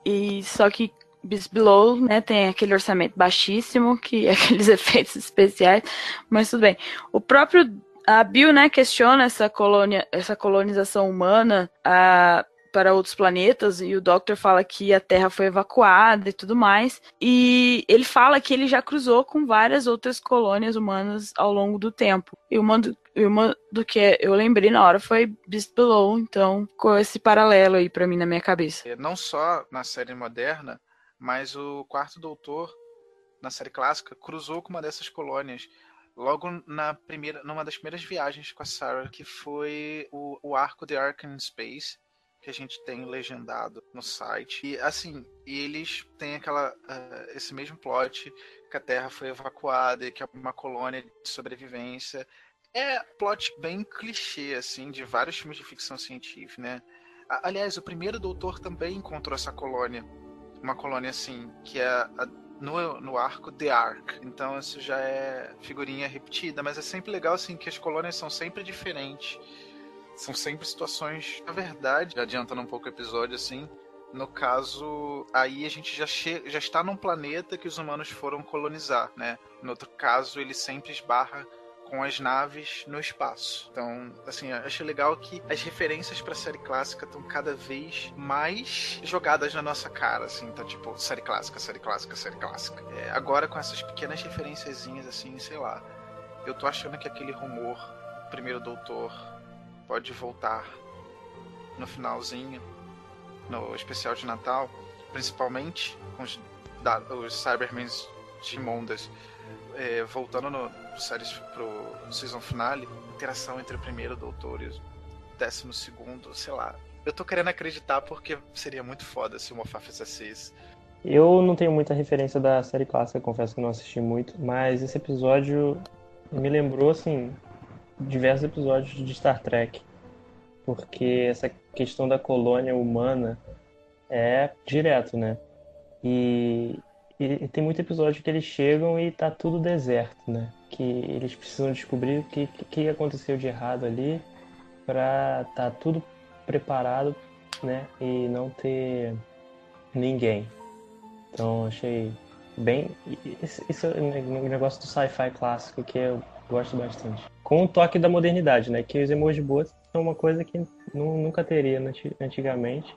E só que Beast Below, né, tem aquele orçamento baixíssimo, que é aqueles efeitos especiais, mas tudo bem. O próprio a Bill, né, questiona essa colônia, essa colonização humana, a para outros planetas e o Doctor fala que a Terra foi evacuada e tudo mais. E ele fala que ele já cruzou com várias outras colônias humanas ao longo do tempo. E uma do, uma do que eu lembrei na hora foi Beast Below, então com esse paralelo aí para mim na minha cabeça. É, não só na série moderna, mas o Quarto Doutor na série clássica cruzou com uma dessas colônias logo na primeira, numa das primeiras viagens com a Sarah, que foi o, o arco The Ark in Space, que a gente tem legendado no site. E assim, eles têm aquela uh, esse mesmo plot que a Terra foi evacuada e que é uma colônia de sobrevivência. É plot bem clichê assim de vários filmes de ficção científica, né? Aliás, o primeiro doutor também encontrou essa colônia, uma colônia assim, que é a, no, no arco The Ark. Então isso já é figurinha repetida, mas é sempre legal assim que as colônias são sempre diferentes são sempre situações, na verdade, adiantando um pouco o episódio assim, no caso, aí a gente já, já está num planeta que os humanos foram colonizar, né? No outro caso, ele sempre esbarra com as naves no espaço. Então, assim, achei legal que as referências pra série clássica estão cada vez mais jogadas na nossa cara, assim. Então, tipo, série clássica, série clássica, série clássica. É, agora, com essas pequenas referenciazinhas, assim, sei lá. Eu tô achando que aquele rumor, primeiro doutor, pode voltar no finalzinho, no especial de Natal, principalmente com os, da, os Cybermans de Mondas é, voltando no séries pro season finale, interação entre o primeiro doutor e o décimo segundo, sei lá. Eu tô querendo acreditar porque seria muito foda se o Moffat fizesse isso. Eu não tenho muita referência da série clássica, confesso que não assisti muito, mas esse episódio me lembrou, assim, diversos episódios de Star Trek. Porque essa questão da colônia humana é direto, né? E e, tem muito episódio que eles chegam e tá tudo deserto, né? Que eles precisam descobrir o que, que aconteceu de errado ali pra tá tudo preparado, né? E não ter ninguém. Então achei bem. Isso é um negócio do sci-fi clássico que eu gosto bastante. Com o toque da modernidade, né? Que os emoji bots são uma coisa que nunca teria antigamente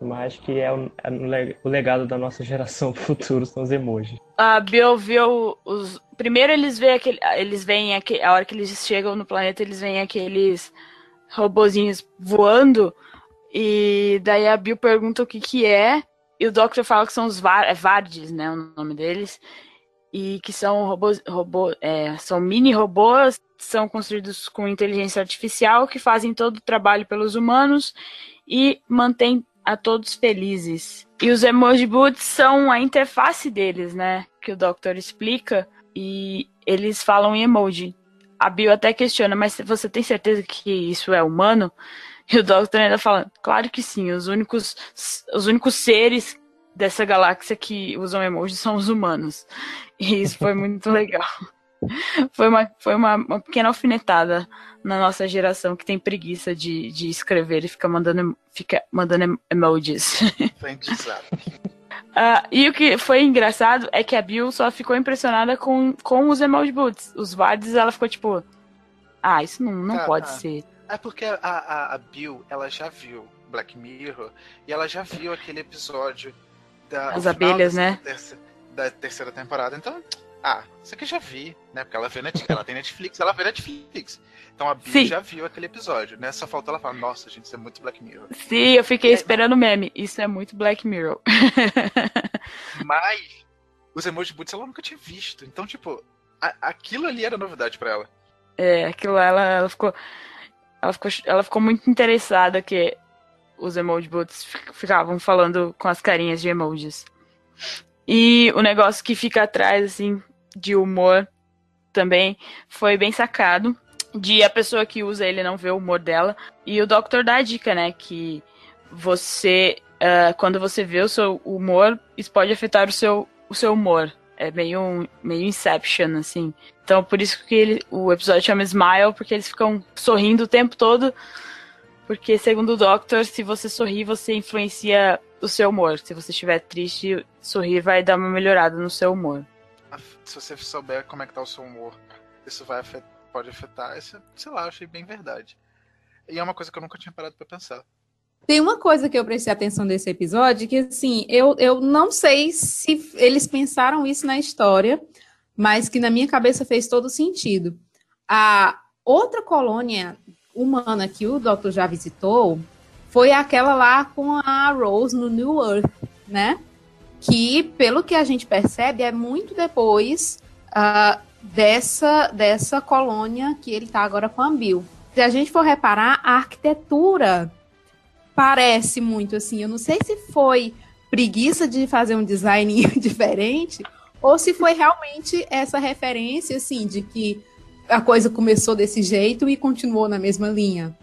mas que é o, é legado da nossa geração pro futuro são os emojis. A Bill viu os. Primeiro eles veem aquele. Eles veem. A hora que eles chegam no planeta, eles veem aqueles robozinhos voando. E daí a Bill pergunta o que que é. E o Doctor fala que são os Var, é Vardes, né? O nome deles. E que são robôs. Robô, é, são mini robôs. São construídos com inteligência artificial que fazem todo o trabalho pelos humanos e mantém a todos felizes. E os emoji boots são a interface deles, né? Que o Doctor explica. E eles falam em emoji. A Bill até questiona, mas você tem certeza que isso é humano? E o Doctor ainda fala, claro que sim, os únicos, os únicos seres dessa galáxia que usam emoji são os humanos. E isso foi muito legal. Foi uma, foi uma, uma pequena alfinetada na nossa geração que tem preguiça de, de escrever e fica mandando, fica mandando emojis. Uh, e o que foi engraçado é que a Bill só ficou impressionada com, com os emoji boots. Os Vards, ela ficou tipo, ah, isso não, não ah, pode ah. ser. É porque a, a, a, Bill, ela já viu Black Mirror e ela já viu aquele episódio da. As abelhas, né? Da terceira temporada. Então, ah, isso aqui eu já vi, né? Porque ela vê Netflix, ela tem Netflix, ela vê Netflix. Então a Bia já viu aquele episódio, né? Só faltou ela falar, nossa, gente, isso é muito Black Mirror. Sim, eu fiquei é, esperando o meme. Isso é muito Black Mirror. Mas os emoji boots ela nunca tinha visto. Então, tipo, a, aquilo ali era novidade para ela. É, aquilo ela, ela ficou. Ela ficou, ela ficou muito interessada que os emoji boots ficavam falando com as carinhas de emojis. E o negócio que fica atrás, assim, de humor também foi bem sacado. De a pessoa que usa ele não ver o humor dela. E o Doctor dá a dica, né? Que você, uh, quando você vê o seu humor, isso pode afetar o seu, o seu humor. É meio, meio Inception, assim. Então, por isso que ele, o episódio chama Smile, porque eles ficam sorrindo o tempo todo. Porque, segundo o Doctor, se você sorrir, você influencia o seu humor. Se você estiver triste, sorrir vai dar uma melhorada no seu humor se você souber como é que tá o seu humor, isso vai afetar, pode afetar, isso, sei lá, eu achei bem verdade. E é uma coisa que eu nunca tinha parado para pensar. Tem uma coisa que eu prestei atenção desse episódio, que assim, eu, eu não sei se eles pensaram isso na história, mas que na minha cabeça fez todo sentido. A outra colônia humana que o Doctor já visitou foi aquela lá com a Rose no New Earth, né? que, pelo que a gente percebe, é muito depois uh, dessa, dessa colônia que ele está agora com a Bill. Se a gente for reparar, a arquitetura parece muito assim. Eu não sei se foi preguiça de fazer um design diferente ou se foi realmente essa referência assim de que a coisa começou desse jeito e continuou na mesma linha.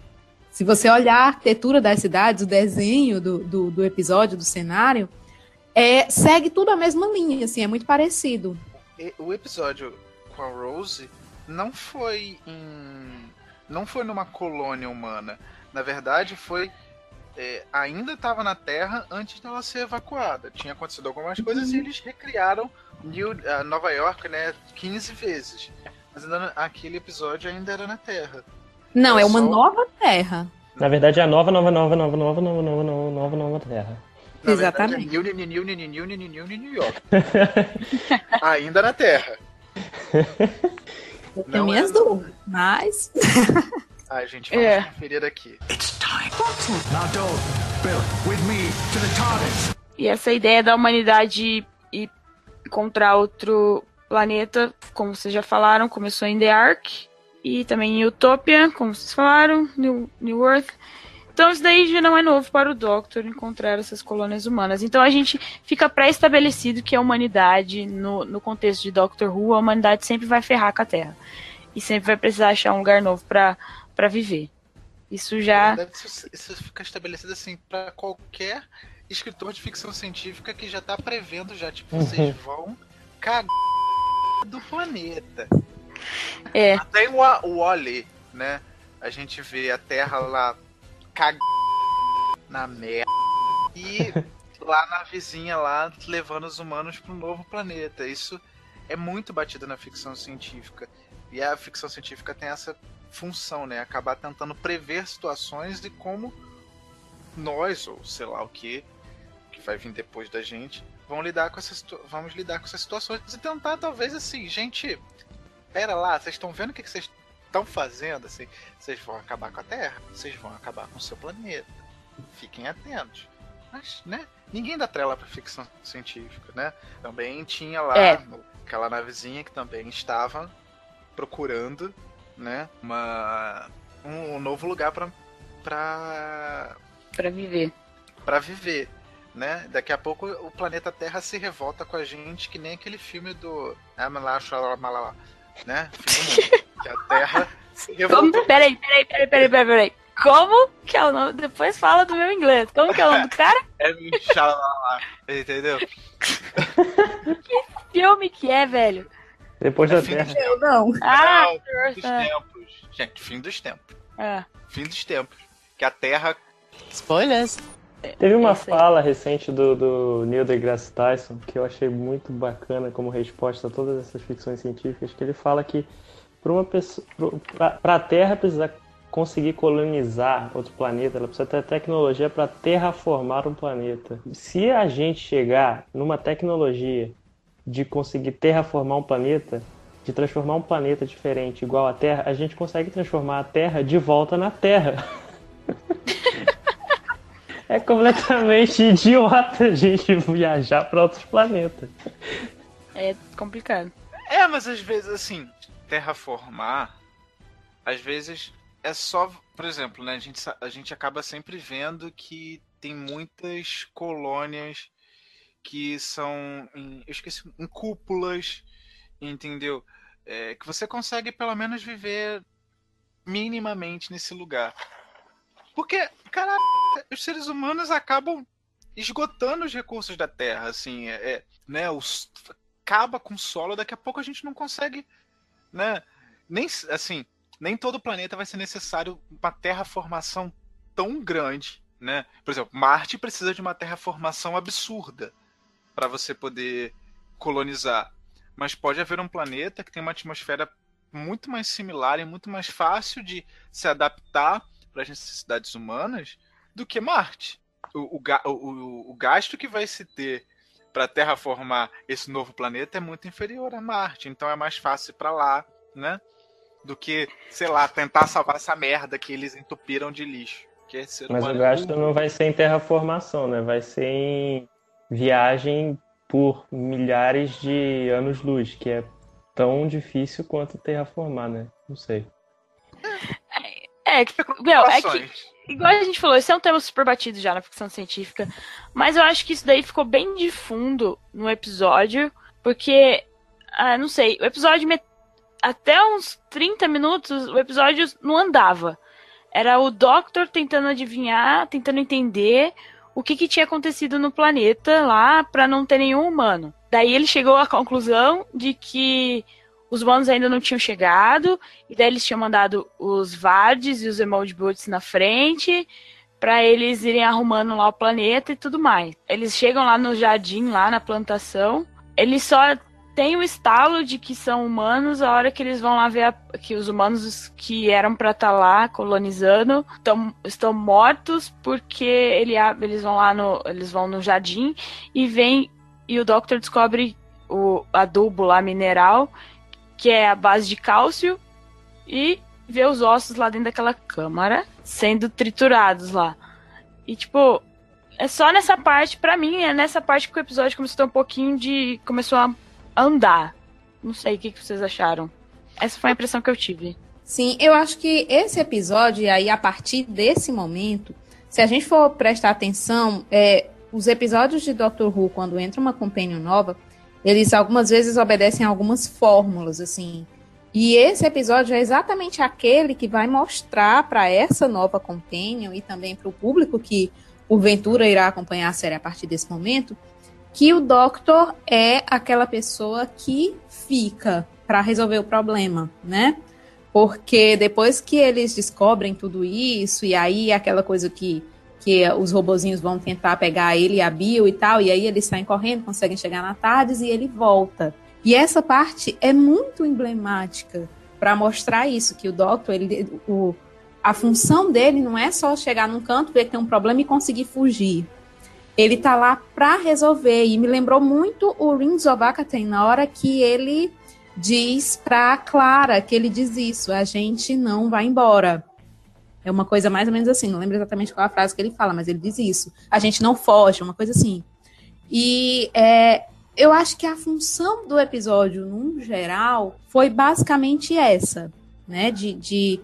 Se você olhar a arquitetura das cidades, o desenho do, do, do episódio, do cenário, é, segue tudo a mesma linha, assim, é muito parecido. O episódio com a Rose não foi em. não foi numa colônia humana. Na verdade, foi. É, ainda estava na Terra antes dela ser evacuada. Tinha acontecido algumas coisas uhum. e eles recriaram New, Nova York né, 15 vezes. Mas ainda, aquele episódio ainda era na Terra. Não, É é uma só- nova terra. Na verdade é a nova, nova, nova, nova, nova, nova, nova, nova, nova, nova Terra. Na Exatamente. verdade, é New, New, New, New, New, New, New, New, New York. ainda na Terra. Tenho Não minhas é- dúvidas, mas. Ai, gente, vamos É. conferir aqui. Now, Dole, Bill, with me to the TARDIS. E essa ideia da humanidade ir contra outro planeta, como vocês já falaram, começou em The Ark. E também em Utopia, como vocês falaram, New, New Earth. Então isso daí já não é novo para o Doctor encontrar essas colônias humanas. Então a gente fica pré-estabelecido que a humanidade, no, no contexto de Doctor Who, a humanidade sempre vai ferrar com a Terra. E sempre vai precisar achar um lugar novo para para viver. Isso já. Deve- Isso, isso fica estabelecido assim pra qualquer escritor de ficção científica que já tá prevendo já, tipo, vocês vão cagar do planeta. É. Tem o, o Wally, né? A gente vê a Terra lá cag na merda e lá na vizinha lá levando os humanos para um novo planeta. Isso é muito batido na ficção científica. E a ficção científica tem essa função, né? Acabar tentando prever situações de como nós, ou sei lá o que, que vai vir depois da gente, vão lidar com essas, vamos lidar com essas situações e tentar, talvez, assim, gente, pera lá, vocês estão vendo o que vocês estão fazendo? Assim, vocês vão acabar com a Terra? Vocês vão acabar com o seu planeta? Fiquem atentos. Mas, né? Ninguém dá trela pra ficção científica, né? Também tinha lá É. aquela navezinha que também estava procurando, né? Uma, um, um novo lugar pra, pra, para viver. pra viver, né? Daqui a pouco o planeta Terra se revolta com a gente, que nem aquele filme do do mundo. que a Terra se revoltou. Como? Peraí, peraí, peraí, peraí, peraí, peraí. Como que é o nome? Depois fala do meu inglês. Como que é o nome do cara? É Xalamalá, entendeu? Filme que é, velho. Depois da fim Terra. Eu não. Ah, Não, fim dos ah, tempos. Gente, fim dos tempos. ah. Fim dos tempos. Que a Terra. Spoilers. Teve uma fala recente do, do Neil deGrasse Tyson que eu achei muito bacana como resposta a todas essas ficções científicas, que ele fala que para uma pessoa, para a Terra precisar conseguir colonizar outro planeta, ela precisa ter tecnologia para terraformar um planeta. Se a gente chegar numa tecnologia de conseguir terraformar um planeta, de transformar um planeta diferente igual à Terra, a gente consegue transformar a Terra de volta na Terra. É completamente idiota a gente viajar para outros planetas. É complicado. É, mas às vezes, assim, terraformar, às vezes é só. Por exemplo, né? A gente, a gente acaba sempre vendo que tem muitas colônias que são. Em, eu esqueci. Em cúpulas, entendeu? É, que você consegue pelo menos viver minimamente nesse lugar. Porque, cara, os seres humanos acabam esgotando os recursos da Terra, assim, é, é, né? Os, acaba com o solo, daqui a pouco a gente não consegue, né? Nem assim, nem todo planeta vai ser necessário uma terraformação tão grande, né? Por exemplo, Marte precisa de uma terraformação absurda para você poder colonizar. Mas pode haver um planeta que tem uma atmosfera muito mais similar e muito mais fácil de se adaptar para as necessidades humanas do que Marte. O, o, o- o- gasto que vai se ter para terraformar esse novo planeta é muito inferior a Marte. Então é mais fácil para lá, né? Do que, sei lá, tentar salvar essa merda que eles entupiram de lixo. É Mas o gasto não vai ser em terraformação, né? Vai ser em viagem por milhares de anos-luz, que é tão difícil quanto terraformar, né? Não sei. É, que, meu, é que, igual a gente falou, esse é um tema super batido já na ficção científica, mas eu acho que isso daí ficou bem de fundo no episódio, porque, ah, não sei, o episódio, até uns 30 minutos, o episódio não andava. Era o Doctor tentando adivinhar, tentando entender o que, que tinha acontecido no planeta lá pra não ter nenhum humano. Daí ele chegou à conclusão de que os humanos ainda não tinham chegado, e daí eles tinham mandado os Vardes e os Emoji Boots na frente pra eles irem arrumando lá o planeta e tudo mais. Eles chegam lá no jardim, lá na plantação, eles só tem o estalo de que são humanos a hora que eles vão lá ver a, que os humanos que eram para estar tá lá colonizando tão, estão mortos porque ele, eles vão lá no eles vão no jardim e vem e o Doctor descobre o adubo lá mineral que é a base de cálcio e vê os ossos lá dentro daquela câmara sendo triturados lá. E tipo, é só nessa parte, para mim, é nessa parte que o episódio começou a ter um pouquinho de. começou a andar. Não sei o que, vocês acharam. Essa foi a impressão que eu tive. Sim, eu acho que esse episódio, aí a partir desse momento, se a gente for prestar atenção, é, os episódios de Doctor Who, quando entra uma companion nova, eles algumas vezes obedecem a algumas fórmulas, assim. E esse episódio é exatamente aquele que vai mostrar para essa nova companion e também para o público que porventura irá acompanhar a série a partir desse momento, que o Doctor é aquela pessoa que fica para resolver o problema, né? Porque depois que eles descobrem tudo isso, e aí aquela coisa que, que os robozinhos vão tentar pegar ele e a Bill e tal, e aí eles saem correndo, conseguem chegar na Tardes e ele volta. E essa parte é muito emblemática para mostrar isso, que o Doctor, ele, o, a função dele não é só chegar num canto, ver que tem um problema e conseguir fugir ele tá lá para resolver. E me lembrou muito o Rings of Akaten, na hora que ele diz pra Clara, que ele diz isso, a gente não vai embora. É uma coisa mais ou menos assim, não lembro exatamente qual a frase que ele fala, mas ele diz isso. A gente não foge, uma coisa assim. E é, eu acho que a função do episódio, num geral, foi basicamente essa, né? De, de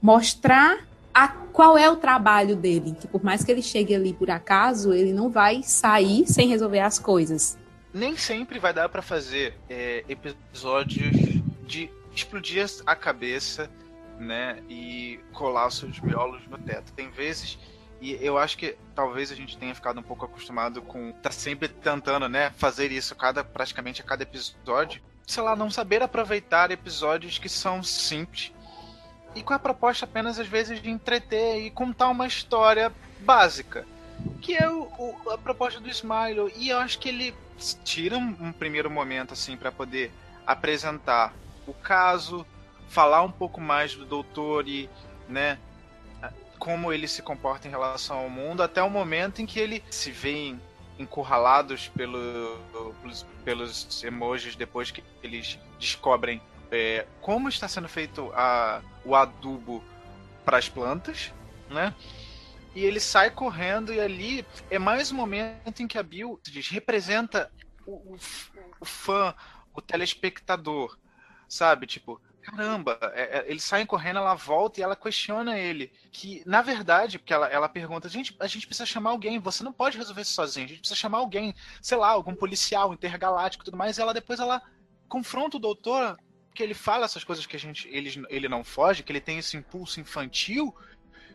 mostrar a, qual é o trabalho dele. Que por mais que ele chegue ali por acaso, ele não vai sair sem resolver as coisas. Nem sempre vai dar para fazer é, episódios de explodir a cabeça, né, e colar os seus miolos no teto. Tem vezes e eu acho que talvez a gente tenha ficado um pouco acostumado com tá sempre tentando, né, fazer isso cada praticamente a cada episódio. Sei lá, não saber aproveitar episódios que são simples e com a proposta apenas às vezes de entreter e contar uma história básica, que é o, o a proposta do Smile. E eu acho que ele tira um, um primeiro momento assim para poder apresentar o caso, falar um pouco mais do doutor e, né, como ele se comporta em relação ao mundo, até o momento em que ele se vê encurralados pelo, pelos, pelos emojis depois que eles descobrem é, como está sendo feito a, o adubo para as plantas, né? E ele sai correndo e ali é mais um momento em que a Bill diz, representa o, o, o fã, o telespectador, sabe? Tipo, caramba, é, é, eles saem correndo, ela volta e ela questiona ele. Que, na verdade, porque ela, ela pergunta, gente, a gente precisa chamar alguém, você não pode resolver isso sozinho, a gente precisa chamar alguém, sei lá, algum policial intergaláctico e tudo mais. E ela depois ela confronta o doutor que ele fala essas coisas que a gente ele, ele não foge, que ele tem esse impulso infantil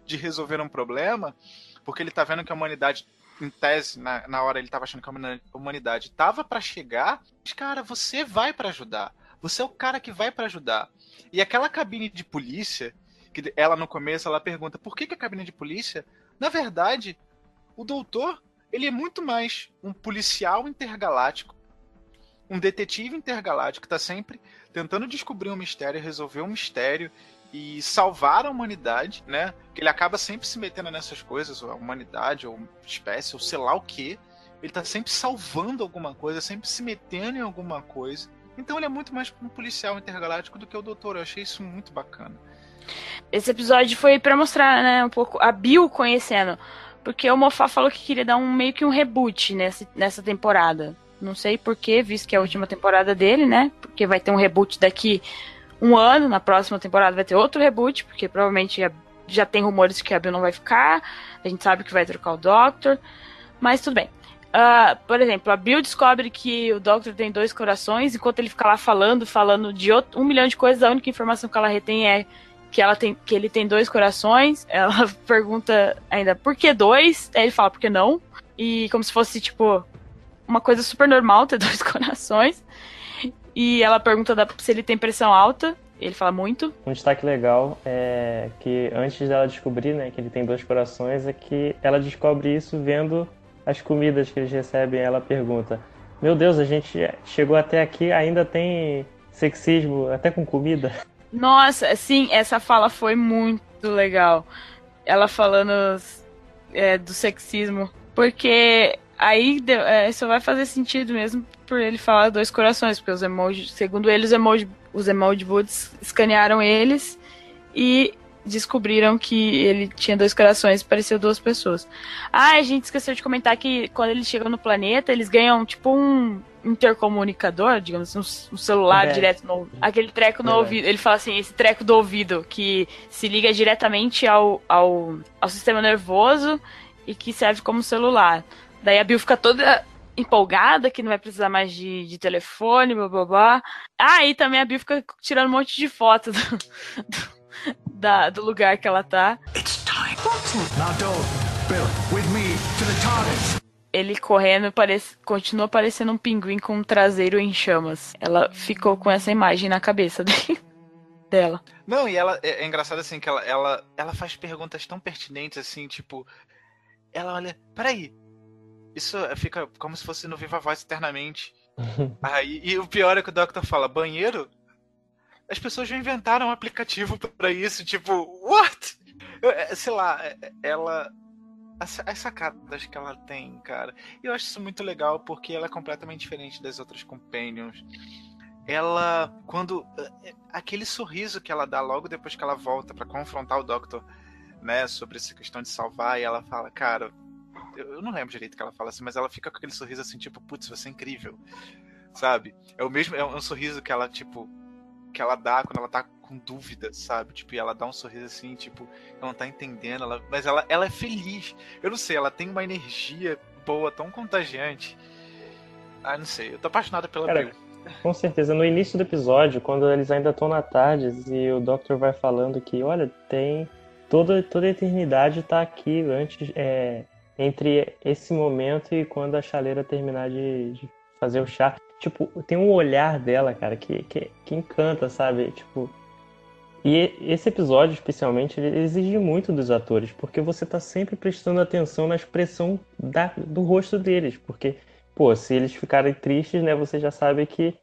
de resolver um problema, porque ele tá vendo que a humanidade em tese, na, na hora ele tava achando que a humanidade tava para chegar, mas cara, você vai para ajudar. Você é o cara que vai para ajudar. E aquela cabine de polícia, que ela no começo ela pergunta: "Por que, que a cabine de polícia?" Na verdade, o doutor, ele é muito mais um policial intergaláctico, um detetive intergaláctico que tá sempre tentando descobrir um mistério, resolver um mistério e salvar a humanidade, né? Que ele acaba sempre se metendo nessas coisas, ou a humanidade, ou espécie, ou sei lá o que. Ele tá sempre salvando alguma coisa, sempre se metendo em alguma coisa. Então ele é muito mais um policial intergaláctico do que o doutor. Eu achei isso muito bacana. Esse episódio foi para mostrar, né, um pouco a Bill conhecendo. Porque o Mofá falou que queria dar um meio que um reboot nessa, nessa temporada. Não sei porquê, visto que é a última temporada dele, né? Porque vai ter um reboot daqui um ano. Na próxima temporada vai ter outro reboot, porque provavelmente já tem rumores que a Bill não vai ficar. A gente sabe que vai trocar o Doctor. Mas tudo bem. Uh, por exemplo, a Bill descobre que o Doctor tem dois corações, enquanto ele fica lá falando, falando de outro, um milhão de coisas, a única informação que ela retém é que, ela tem, que ele tem dois corações. Ela pergunta ainda por que dois? Aí ele fala por que não? E como se fosse, tipo, uma coisa super normal ter dois corações. E ela pergunta se ele tem pressão alta. Ele fala muito. Um destaque legal é que antes dela descobrir né, que ele tem dois corações, é que ela descobre isso vendo as comidas que eles recebem. Ela pergunta: Meu Deus, a gente chegou até aqui, ainda tem sexismo, até com comida. Nossa, sim, essa fala foi muito legal. Ela falando é, do sexismo. Porque aí é, isso vai fazer sentido mesmo por ele falar dois corações, porque os emojis, segundo eles, os emoji, os boots escanearam eles e descobriram que ele tinha dois corações e parecia duas pessoas. Ah, a gente esqueceu de comentar que quando eles chegam no planeta, eles ganham tipo um intercomunicador, digamos assim, um celular direto no aquele treco no ouvido. Ele fala assim, esse treco do ouvido que se liga diretamente ao, ao, ao sistema nervoso e que serve como celular. Daí a Bill fica toda empolgada que não vai precisar mais de, de telefone, blá blá blá. Ah, e também a Bill fica tirando um monte de fotos do, do, da, do lugar que ela tá. It's time. Now Bill, with me to the TARDIS. Ele correndo parece, continua parecendo um pinguim com um traseiro em chamas. Ela ficou com essa imagem na cabeça dele, dela. Não, e ela é, é engraçado assim que ela, ela, ela faz perguntas tão pertinentes assim, tipo, ela olha, peraí, isso fica como se fosse no Viva Voz eternamente. Aí, e o pior é que o Doctor fala, banheiro? As pessoas já inventaram um aplicativo para isso, tipo, what? Eu, é, sei lá, é, ela. As, as sacadas que ela tem, cara. Eu acho isso muito legal porque ela é completamente diferente das outras companions. Ela, quando. É, aquele sorriso que ela dá logo depois que ela volta para confrontar o Doctor, né, sobre essa questão de salvar, e ela fala, cara. Eu não lembro direito que ela fala assim, mas ela fica com aquele sorriso assim, tipo, putz, você é incrível. Sabe? É o mesmo. É um sorriso que ela, tipo, que ela dá quando ela tá com dúvida, sabe? Tipo, ela dá um sorriso assim, tipo, ela não tá entendendo, ela, mas ela, ela é feliz. Eu não sei, ela tem uma energia boa, tão contagiante. Ah, não sei, eu tô apaixonada pela Cara, Bill. Com certeza, no início do episódio, quando eles ainda estão na tarde e o Doctor vai falando que, olha, tem toda, toda a eternidade tá aqui antes, é, entre esse momento e quando a chaleira terminar de, de fazer o chá tipo, tem um olhar dela, cara, que, que, que encanta, sabe? Tipo. E esse episódio, especialmente, ele exige muito dos atores, porque você tá sempre prestando atenção na expressão da, do rosto deles. Porque, pô, se eles ficarem tristes, né, você já sabe que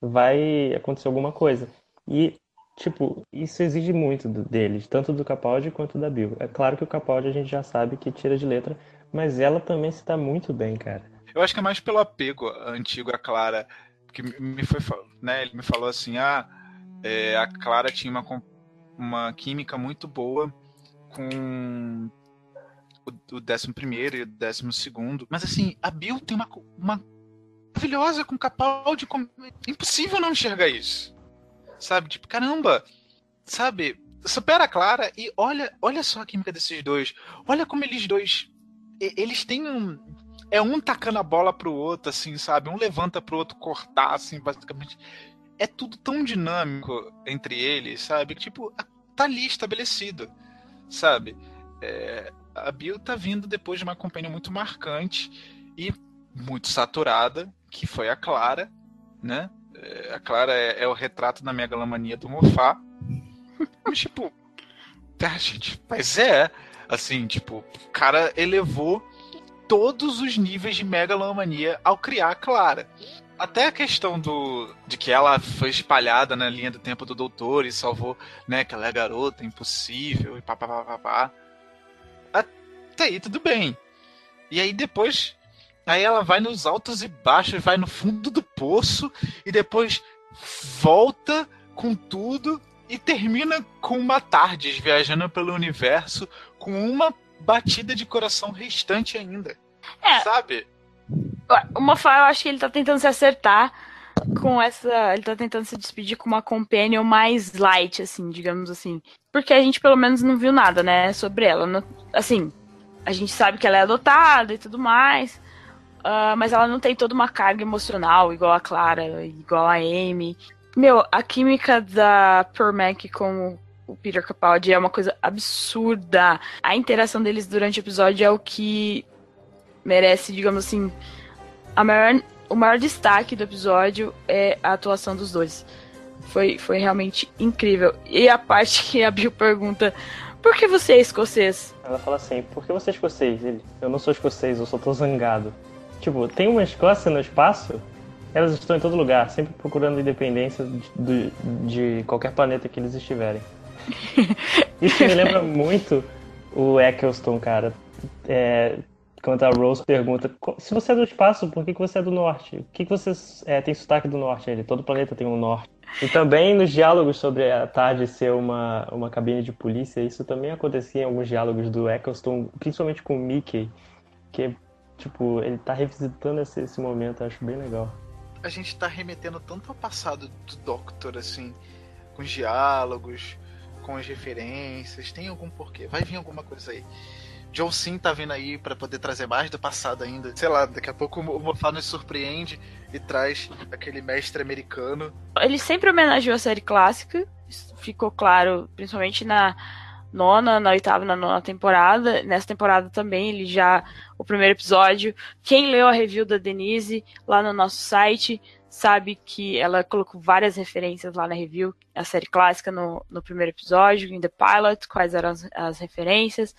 vai acontecer alguma coisa. E, tipo, isso exige muito deles, tanto do Capaldi quanto da Bill. É claro que o Capaldi a gente já sabe que tira de letra, mas ela também se tá muito bem, cara. Eu acho que é mais pelo apego antigo a Clara, que me foi, né, ele me falou assim, ah, é, a Clara tinha uma, uma química muito boa com o, o décimo primeiro e o décimo segundo, mas assim, a Bill tem uma, uma maravilhosa com Capaldi, com... impossível não enxergar isso, sabe? Tipo, caramba, sabe? Supera a Clara e olha, olha só a química desses dois. Olha como eles dois eles têm um, é um tacando a bola pro outro, assim, sabe? Um levanta pro outro cortar, assim, basicamente. É tudo tão dinâmico entre eles, sabe? Que, tipo, tá ali estabelecido, sabe? É, a Bill tá vindo depois de uma companhia muito marcante e muito saturada, que foi a Clara, né? É, a Clara é, é, o retrato da megalomania do Mofá. Mas, tipo, a gente, mas é, assim, tipo, o cara elevou todos os níveis de megalomania ao criar a Clara. Até a questão do de que ela foi espalhada na linha do tempo do doutor e salvou, né, que ela é garota, impossível e papapá. Até aí tudo bem. E aí depois aí ela vai nos altos e baixos, vai no fundo do poço e depois volta com tudo e termina com uma tarde viajando pelo universo com uma batida de coração restante ainda. É. Sabe? O Mofá, eu acho que ele tá tentando se acertar com essa. Ele tá tentando se despedir com uma companion mais light, assim, digamos assim. Porque a gente pelo menos não viu nada, né, sobre ela. assim, a gente sabe que ela é adotada e tudo mais. Uh, mas ela não tem toda uma carga emocional igual a Clara, igual a Amy. Meu, a química da Pearl Mac com o Peter Capaldi é uma coisa absurda. A interação deles durante o episódio é o que merece, digamos assim, a maior, o maior destaque do episódio é a atuação dos dois. Foi, foi realmente incrível. E a parte que a Bill pergunta: Por que você é escocês? Ela fala assim: Por que você é escocês? Ele: Eu não sou escocês, eu só tô zangado. tipo, tem uma Escócia no espaço, elas estão em todo lugar, sempre procurando independência de, de qualquer planeta que eles estiverem. Isso me lembra muito o Eccleston, cara. É, quando a Rose pergunta se você é do espaço, por que, que você é do norte? Por que, que você é, tem sotaque do norte? Ele, todo planeta tem um norte. E também nos diálogos sobre a tarde ser uma, uma cabine de polícia, isso também acontecia em alguns diálogos do Eccleston, principalmente com o Mickey, que, tipo, ele tá revisitando esse, esse momento, acho bem legal. A gente tá remetendo tanto ao passado do Doctor, assim, com os diálogos, com as referências, tem algum porquê, vai vir alguma coisa aí. John Sim tá vindo aí para poder trazer mais do passado ainda. Sei lá, daqui a pouco o Moffat nos surpreende e traz aquele mestre americano. Ele sempre homenageou a série clássica, ficou claro, principalmente na nona, na oitava, na nona temporada. Nessa temporada também, ele já. O primeiro episódio. Quem leu a review da Denise lá no nosso site sabe que ela colocou várias referências lá na review, a série clássica no, no primeiro episódio, em The Pilot, quais eram as, as referências,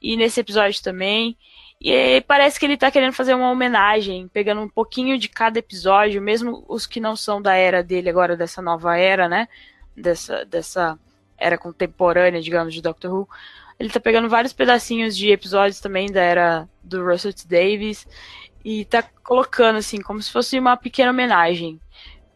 e nesse episódio também. E parece que ele tá querendo fazer uma homenagem, pegando um pouquinho de cada episódio, mesmo os que não são da era dele agora, dessa nova era, né? Dessa, dessa era contemporânea, digamos, de Doctor Who. Ele tá pegando vários pedacinhos de episódios também da era do Russell T. Davis e tá colocando assim como se fosse uma pequena homenagem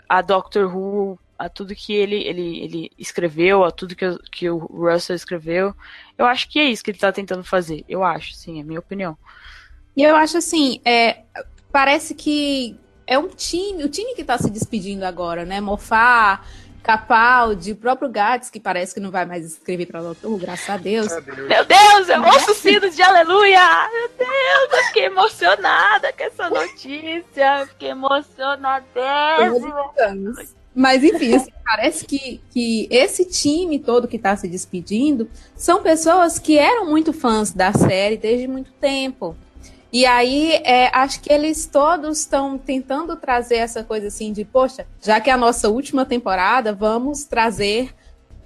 a Doctor Who, a tudo que ele, ele, ele escreveu, a tudo que, que o Russell escreveu. Eu acho que é isso que ele tá tentando fazer. Eu acho, sim, é minha opinião. E eu acho assim, é, parece que é um time, o time que tá se despedindo agora, né? Mofar, Capaldi, o próprio Gats, que parece que não vai mais escrever para Doutor, graças a Deus. Meu Deus, eu ouço sinos de aleluia! Meu Deus, eu fiquei emocionada com essa notícia. Fiquei emocionadíssima. Mas enfim, assim, parece que, que esse time todo que está se despedindo são pessoas que eram muito fãs da série desde muito tempo. E aí, é, acho que eles todos estão tentando trazer essa coisa assim de, poxa, já que é a nossa última temporada, vamos trazer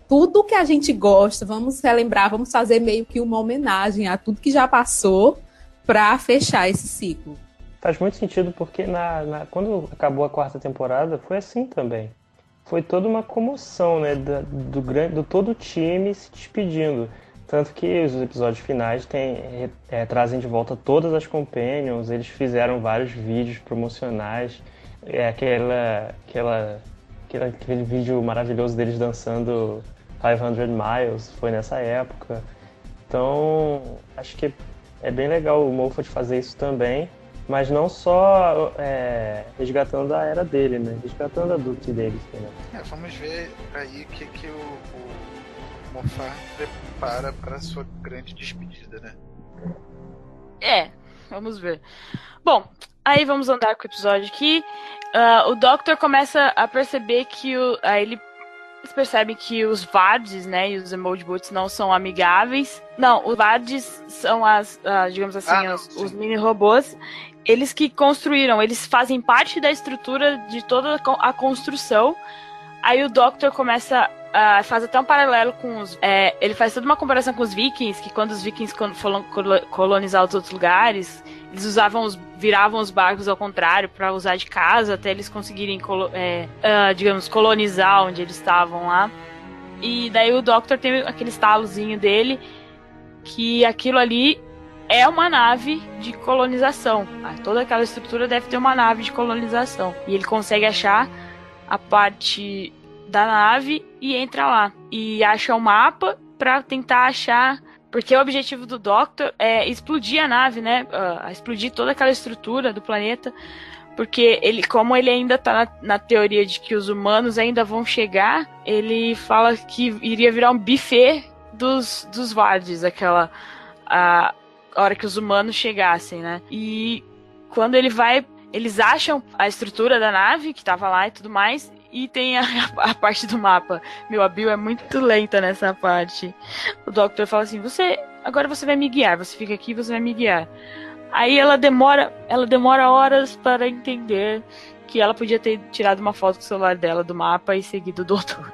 tudo que a gente gosta, vamos relembrar, vamos fazer meio que uma homenagem a tudo que já passou para fechar esse ciclo. Faz muito sentido porque na, na, quando acabou a quarta temporada foi assim também. Foi toda uma comoção, né, do, do, do todo o time se despedindo. Tanto que os episódios finais tem, é, trazem de volta todas as companions, eles fizeram vários vídeos promocionais. É aquela, aquela, aquela, aquele vídeo maravilhoso deles dançando 500 Miles, foi nessa época. Então, acho que é bem legal o Moffat fazer isso também, mas não só é, resgatando a era dele, né? Resgatando a Duty deles também. É, vamos ver aí o que, que o, o Moffat prepara para sua grande despedida, né? É, vamos ver. Bom, aí vamos andar com o episódio aqui. Uh, o Doctor começa a perceber que o, aí ele eles percebem que os Vards, né, e os Emoji Boots não são amigáveis. Não, os Vards são as, uh, digamos assim, ah, os, os mini robôs. Eles que construíram, eles fazem parte da estrutura de toda a construção. Aí o Doctor começa Uh, faz até um paralelo com os. É, ele faz toda uma comparação com os vikings, que quando os vikings foram colonizar os outros lugares, eles usavam os. viravam os barcos ao contrário para usar de casa até eles conseguirem, é, uh, digamos, colonizar onde eles estavam lá. E daí o Doctor tem aquele estalozinho dele que aquilo ali é uma nave de colonização. Ah, toda aquela estrutura deve ter uma nave de colonização. E ele consegue achar a parte da nave e entra lá. E acha o mapa para tentar achar. Porque o objetivo do Doctor é explodir a nave, né? Uh, explodir toda aquela estrutura do planeta. Porque ele, como ele ainda tá na, na, teoria de que os humanos ainda vão chegar, ele fala que iria virar um buffet dos, dos Vardes, aquela. A, a hora que os humanos chegassem, né? E quando ele vai. Eles acham a estrutura da nave que tava lá e tudo mais, e tem a, a, parte do mapa. Meu, a Bill é muito lenta nessa parte. O Doctor fala assim: "Você, agora você vai me guiar. Você fica aqui, você vai me guiar." Aí ela demora, ela demora horas para entender que ela podia ter tirado uma foto com o celular dela do mapa e seguido o doutor.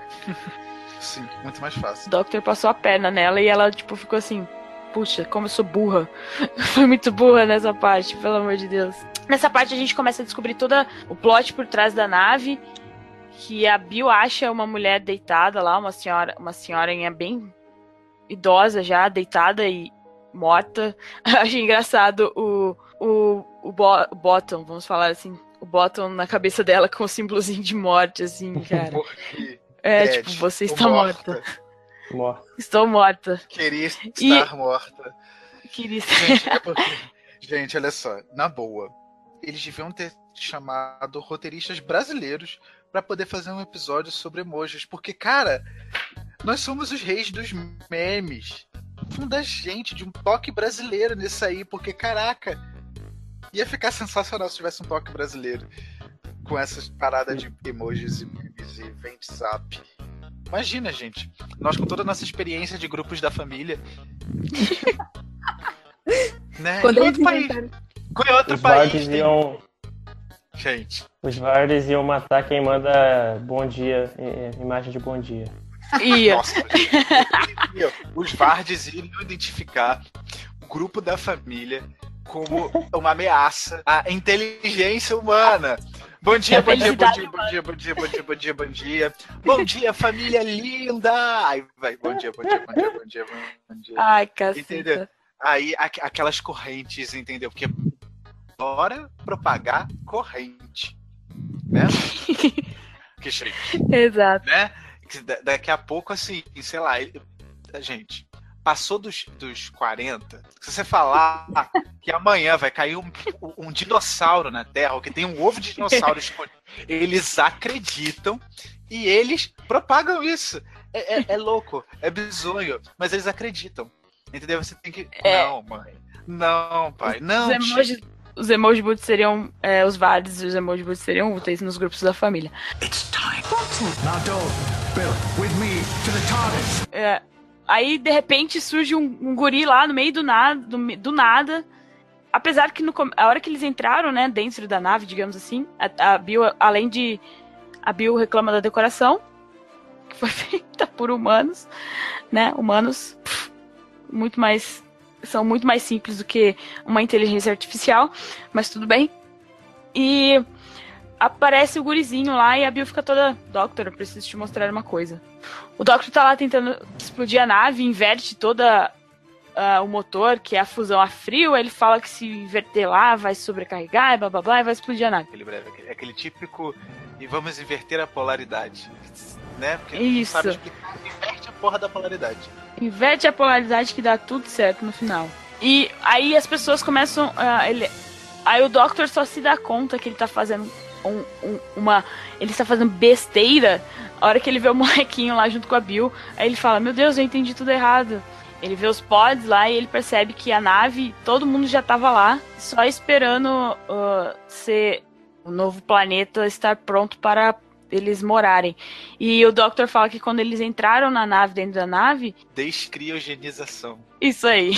Sim, muito mais fácil. O Doctor passou a perna nela e ela tipo ficou assim: "Puxa, como eu sou burra." Foi muito burra nessa parte, pelo amor de Deus. Nessa parte a gente começa a descobrir todo o plot por trás da nave, que a Bill acha uma mulher deitada lá, uma senhora, uma senhorinha bem idosa já, deitada e morta. Achei engraçado o, o, o, Bo, o Bottom, vamos falar assim, o Bottom na cabeça dela com o símbolozinho de morte, assim, cara. É, tipo, você está morta. Morta. Estou morta. Queria estar E- morta. Queria Gente, é porque- gente, olha só, na boa. Eles deviam ter chamado roteiristas brasileiros pra poder fazer um episódio sobre emojis. Porque, cara, nós somos os reis dos memes. Funda gente de um toque brasileiro nisso aí, porque, caraca, ia ficar sensacional se tivesse um toque brasileiro. Com essas paradas de emojis e memes e zap. Imagina, gente. Nós com toda a nossa experiência de grupos da família. né? Quando eles país. Outro Os país. Vardes tem- iam, Gente, os Vardes iam matar quem manda bom dia, eh, imagem de bom dia. Ia. nossa. os Vardes iriam identificar o grupo da família como uma ameaça à inteligência humana. Bom dia, bom dia, bom dia, bom dia, bom dia, bom dia, bom dia, bom dia. Bom dia, família linda. Aí vai, bom dia, bom dia, bom dia, bom dia, bom dia. Ai, caceta. Entendeu? Aí aqu- aquelas correntes, entendeu? Porque bora propagar corrente, né? que gente, Exato. né? Daqui a pouco, assim, sei lá, ele- gente, passou dos, dos 40, se você falar que amanhã vai cair um, um dinossauro na Terra, ou que tem um ovo de dinossauro escondido, eles acreditam e eles propagam isso. É, é- é louco, é bizonho, mas eles acreditam. Entendeu? Você tem que. É. Não, mãe. Não, pai. Não. os emojis, os emoji boots seriam. é, os VADs e os emoji boots seriam úteis nos grupos da família. Now, Dove, Bill, with me to the TARDIS. É, aí, de repente, surge um, um guri lá no meio do nada, do, do nada. Apesar que no, a hora que eles entraram, né, dentro da nave, digamos assim, a, a Bill, além de. A Bill reclama da decoração, que foi feita por humanos, né? Humanos pff, muito mais. São muito mais simples do que uma inteligência artificial, mas tudo bem. E aparece o gurizinho lá e a Bill fica toda. Doctor, eu preciso te mostrar uma coisa. O Doctor tá lá tentando explodir a nave, inverte toda ah, o motor, que é a fusão a frio. Ele fala que se inverter lá vai sobrecarregar, e blá blá blá, e vai explodir a nave. Aquele breve, aquele, aquele típico. E vamos inverter a polaridade. Né? Porque Isso. não sabe explicar. Inverte a porra da polaridade. Inverte a polaridade que dá tudo certo no final. E aí as pessoas começam. ah, ele, aí o Doctor só se dá conta que ele tá fazendo um- um- uma. Ele está fazendo besteira. A hora que ele vê o molequinho lá junto com a Bill, aí ele fala: Meu Deus, eu entendi tudo errado. Ele vê os pods lá e ele percebe que a nave, todo mundo já tava lá, só esperando ah, ser o novo planeta estar pronto para eles morarem. E o Doctor fala que quando eles entraram na nave, dentro da nave, Descriogenização. isso aí.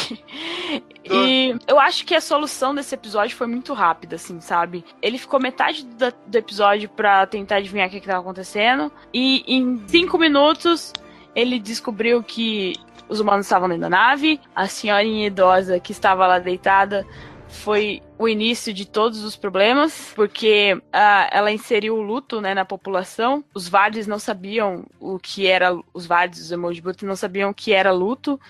E eu acho que a solução desse episódio foi muito rápida, assim, sabe? Ele ficou metade do, do episódio pra tentar adivinhar o que, que tava acontecendo. E em cinco minutos ele descobriu que os humanos estavam dentro da nave. A senhorinha idosa que estava lá deitada foi o início de todos os problemas, porque ah, ela inseriu o luto né, na população. Os Vardes não sabiam o que era. Os Vardes, os Emoji Boots, não sabiam o que era luto.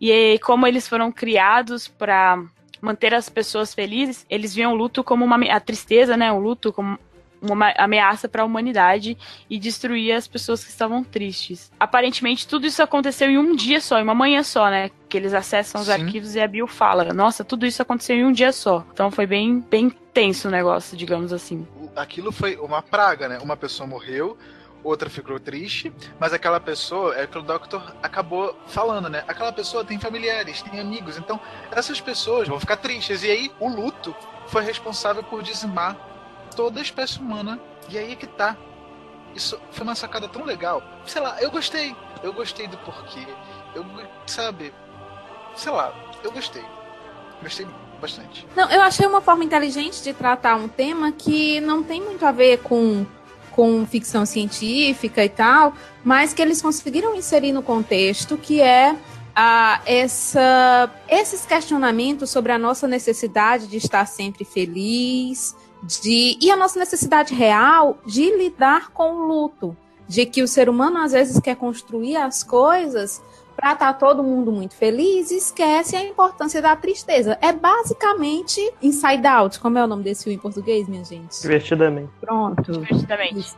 E como eles foram criados para manter as pessoas felizes, eles viam o luto como uma a tristeza, né, o luto como uma ameaça para a humanidade e destruir as pessoas que estavam tristes. Aparentemente tudo isso aconteceu em um dia só, em uma manhã só, né? Que eles acessam os Sim. arquivos e a Bill fala: "Nossa, tudo isso aconteceu em um dia só". Então foi bem bem tenso o negócio, digamos assim. Aquilo foi uma praga, né? Uma pessoa morreu, outra ficou triste, mas aquela pessoa, é o que o Doctor acabou falando, né? Aquela pessoa tem familiares, tem amigos, então essas pessoas vão ficar tristes. E aí o luto foi responsável por dizimar toda a espécie humana. E aí é que tá. Isso foi uma sacada tão legal. Sei lá, eu gostei. Eu gostei do porquê. Eu, sabe, sei lá, eu gostei. Gostei bastante. Não, eu achei uma forma inteligente de tratar um tema que não tem muito a ver com, com ficção científica e tal, mas que eles conseguiram inserir no contexto, que é a essa, esses questionamentos sobre a nossa necessidade de estar sempre feliz, de e a nossa necessidade real de lidar com o luto, de que o ser humano às vezes quer construir as coisas para estar tá todo mundo muito feliz e esquece a importância da tristeza. É basicamente Inside Out, como é o nome desse filme em português, minha gente? Divertidamente. Pronto. Divertidamente.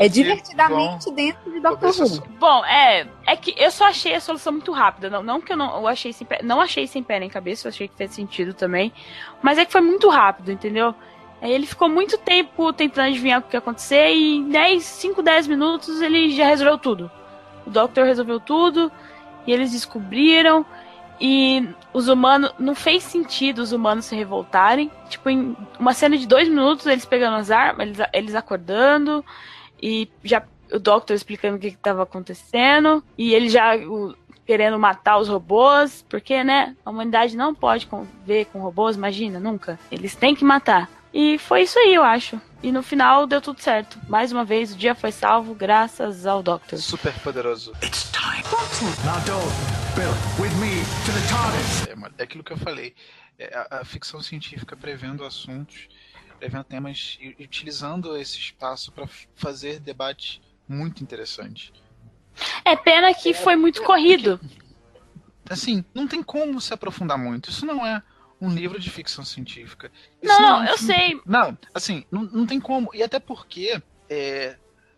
É divertidamente Bom, dentro de Doctor Who. Bom, é, é que eu só achei a solução muito rápida. Não, não que eu não eu achei sem pé, não achei sem pé nem cabeça, eu achei que fez sentido também. Mas é que foi muito rápido, entendeu? Aí ele ficou muito tempo tentando adivinhar o que ia acontecer e em 10, 5, 10 minutos ele já resolveu tudo. O Doctor resolveu tudo e eles descobriram e os humanos não fez sentido os humanos se revoltarem. Tipo, em uma cena de dois minutos eles pegando as armas, eles, eles acordando e já o Doctor explicando o que estava acontecendo e ele já o, querendo matar os robôs, porque né, a humanidade não pode conviver com robôs, imagina, nunca. Eles têm que matar. E foi isso aí, eu acho. E no final deu tudo certo. Mais uma vez, o dia foi salvo graças ao Doctor. Super poderoso. It's time. Now don't. Bill, with me to the TARDIS. É, é aquilo que eu falei. É a, a, ficção científica prevendo assuntos, prevendo temas e utilizando esse espaço para fazer debates muito interessantes. É pena que foi muito corrido. Porque, assim, não tem como se aprofundar muito. Isso não é um livro de ficção científica. Isso não, não, eu sei. Não, assim, não, não tem como. E até porque, é,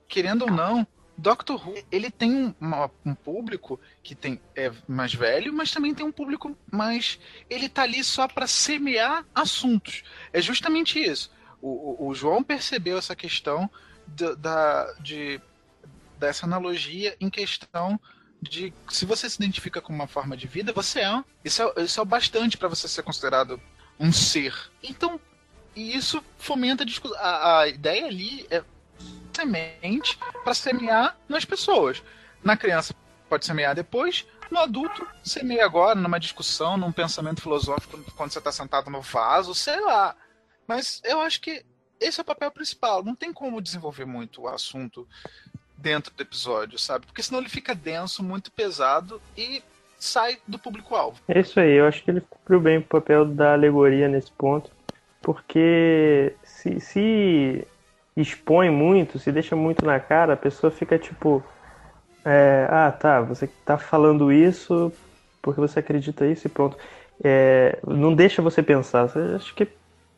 querendo ou não, Doctor Who, ele tem um, uma, um público que tem é mais velho, mas também tem um público mais. Ele tá ali só para semear assuntos. É justamente isso. O, o, o João percebeu essa questão de, da, de, dessa analogia em questão de se você se identifica com uma forma de vida, você é. Isso é, isso é o bastante para você ser considerado um ser. Então, isso fomenta a discussão. A, a ideia ali é semente para semear nas pessoas. Na criança pode semear depois, no adulto semeia agora, numa discussão, num pensamento filosófico, quando você está sentado no vaso, sei lá. Mas eu acho que esse é o papel principal. Não tem como desenvolver muito o assunto dentro do episódio, sabe? Porque senão ele fica denso, muito pesado e sai do público-alvo. É isso aí, eu acho que ele cumpriu bem o papel da alegoria nesse ponto, porque se, se expõe muito, se deixa muito na cara, a pessoa fica tipo. É, ah, tá, você tá falando isso porque você acredita isso e pronto. É, não deixa você pensar. Eu acho que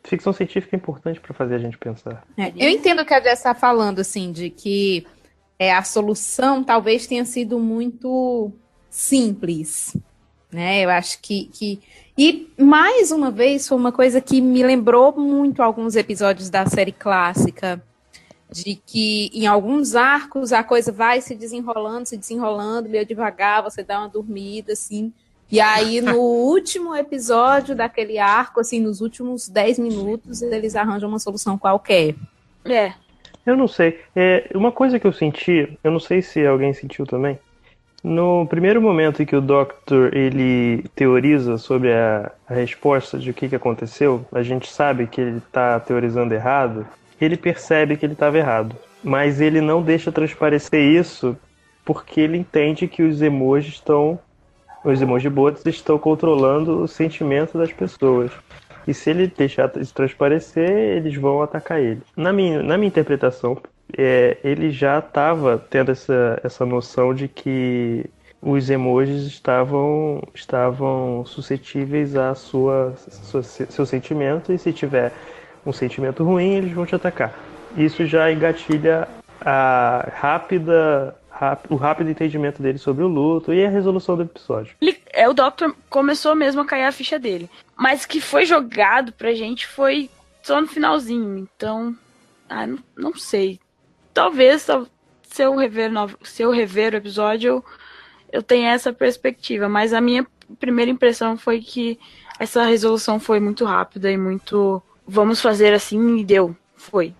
ficção científica é importante para fazer a gente pensar. É, eu entendo o que a Jess está falando, assim, de que é, a solução talvez tenha sido muito simples. Né? Eu acho que, que. E, mais uma vez, foi uma coisa que me lembrou muito alguns episódios da série clássica. De que em alguns arcos a coisa vai se desenrolando, se desenrolando, meio devagar, você dá uma dormida, assim. E aí, no último episódio daquele arco, assim, nos últimos 10 minutos, eles arranjam uma solução qualquer. É. Eu não sei. É, uma coisa que eu senti, eu não sei se alguém sentiu também. No primeiro momento em que o Doctor ele teoriza sobre a, a resposta de o que, que aconteceu, a gente sabe que ele está teorizando errado. Ele percebe que ele estava errado, mas ele não deixa transparecer isso porque ele entende que os emojis estão, os emoji bots estão controlando o sentimento das pessoas. E se ele deixar isso transparecer, eles vão atacar ele. Na minha, na minha interpretação, é, ele já estava tendo essa, essa noção de que os emojis estavam, estavam suscetíveis a sua, sua, seu sentimento, e se tiver um sentimento ruim, eles vão te atacar. Isso já engatilha a rápida o rápido entendimento dele sobre o luto e a resolução do episódio. Ele, é, o Doctor começou mesmo a cair a ficha dele. Mas que foi jogado pra gente foi só no finalzinho. Então, ah, não, não sei. Talvez se eu rever, se eu rever o episódio, eu, eu tenha essa perspectiva. Mas a minha primeira impressão foi que essa resolução foi muito rápida e muito. Vamos fazer assim e deu. Foi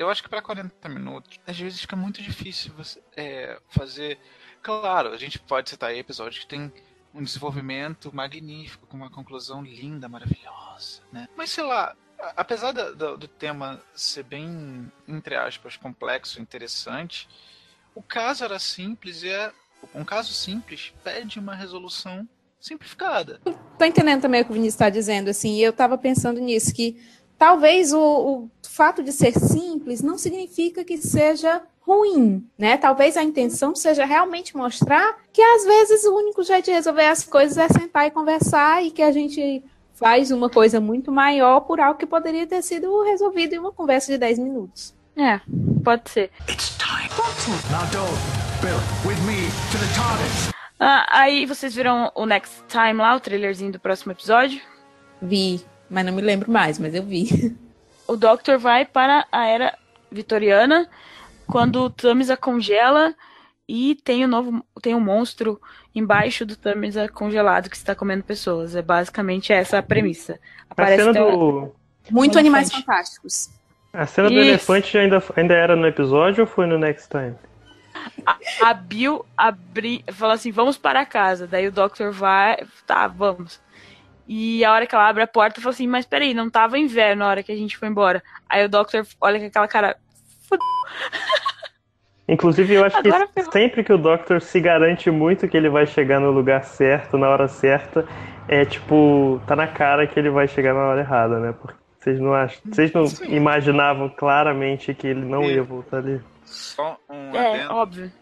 eu acho que para 40 minutos, às vezes fica muito difícil você é, fazer. Claro, a gente pode citar aí episódios que tem um desenvolvimento magnífico, com uma conclusão linda, maravilhosa, né? Mas sei lá, apesar do, do, do tema ser bem, entre aspas, complexo, interessante, o caso era simples e é Um caso simples pede uma resolução simplificada. Tô entendendo também o que o Vinícius está dizendo, assim, e eu estava pensando nisso, que talvez o, o fato de ser simples não significa que seja ruim, né? Talvez a intenção seja realmente mostrar que às vezes o único jeito de resolver as coisas é sentar e conversar e que a gente faz uma coisa muito maior por algo que poderia ter sido resolvido em uma conversa de 10 minutos. É, pode ser. Now, Dole, Bill, with me to the TARDIS. Ah, aí vocês viram o Next Time lá, o trailerzinho do próximo episódio. Vi, mas não me lembro mais, mas eu vi. O Doctor vai para a era vitoriana, quando o Tamisa congela e tem o novo tem um monstro embaixo do Tamisa congelado que está comendo pessoas. É basicamente essa a premissa. A Aparece cena até- do, Muito Um Animais elefante. Fantásticos. a cena do Isso. elefante ainda, ainda era no episódio ou foi no Next Time? a Bill abri, fala assim, vamos para casa. Daí o Doctor vai, tá, vamos. E a hora que ela abre a porta, fala assim, mas peraí, não tava inverno na hora que a gente foi embora. Aí o Doctor olha com aquela cara, Inclusive, eu acho Agora que ferrou. sempre que o Doctor se garante muito que ele vai chegar no lugar certo, na hora certa, é tipo, tá na cara que ele vai chegar na hora errada, né? Porque vocês não acham, vocês não Sim. imaginavam claramente que ele não Sim. ia voltar ali. Só um é, adendo. óbvio.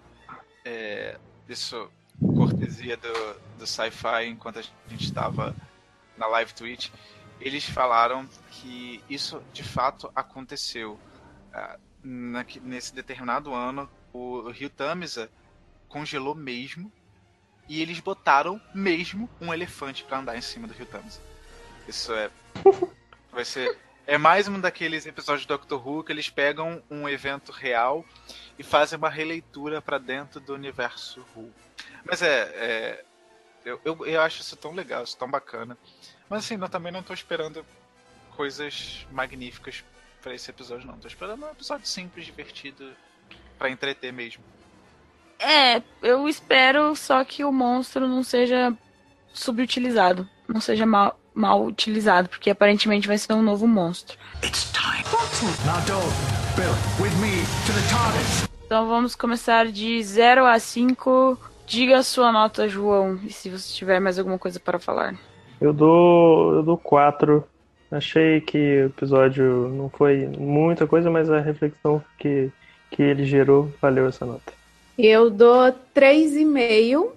é, isso cortesia do, do sci-fi enquanto a gente estava na live Twitch, eles falaram que isso de fato aconteceu. Ah, naque- nesse determinado ano, o rio Tamisa congelou mesmo e eles botaram mesmo um elefante para andar em cima do rio Tamisa. Isso é. Vai ser. É mais um daqueles episódios do Doctor Who que eles pegam um evento real e fazem uma releitura para dentro do universo Who. Mas é. é eu, eu, eu acho isso tão legal, isso tão bacana. Mas assim, eu também não tô esperando coisas magníficas para esse episódio, não. Tô esperando um episódio simples, divertido, para entreter mesmo. É, eu espero só que o monstro não seja subutilizado, não seja mal, mal utilizado, porque aparentemente vai ser um novo monstro. Now, Dole, Bill, with me to the TARDIS. Então vamos começar de 0 a 5. Diga a sua nota, João, e se você tiver mais alguma coisa para falar. Eu dou, eu dou quatro. Achei que o episódio não foi muita coisa, mas a reflexão que, que ele gerou valeu essa nota. Eu dou 3,5.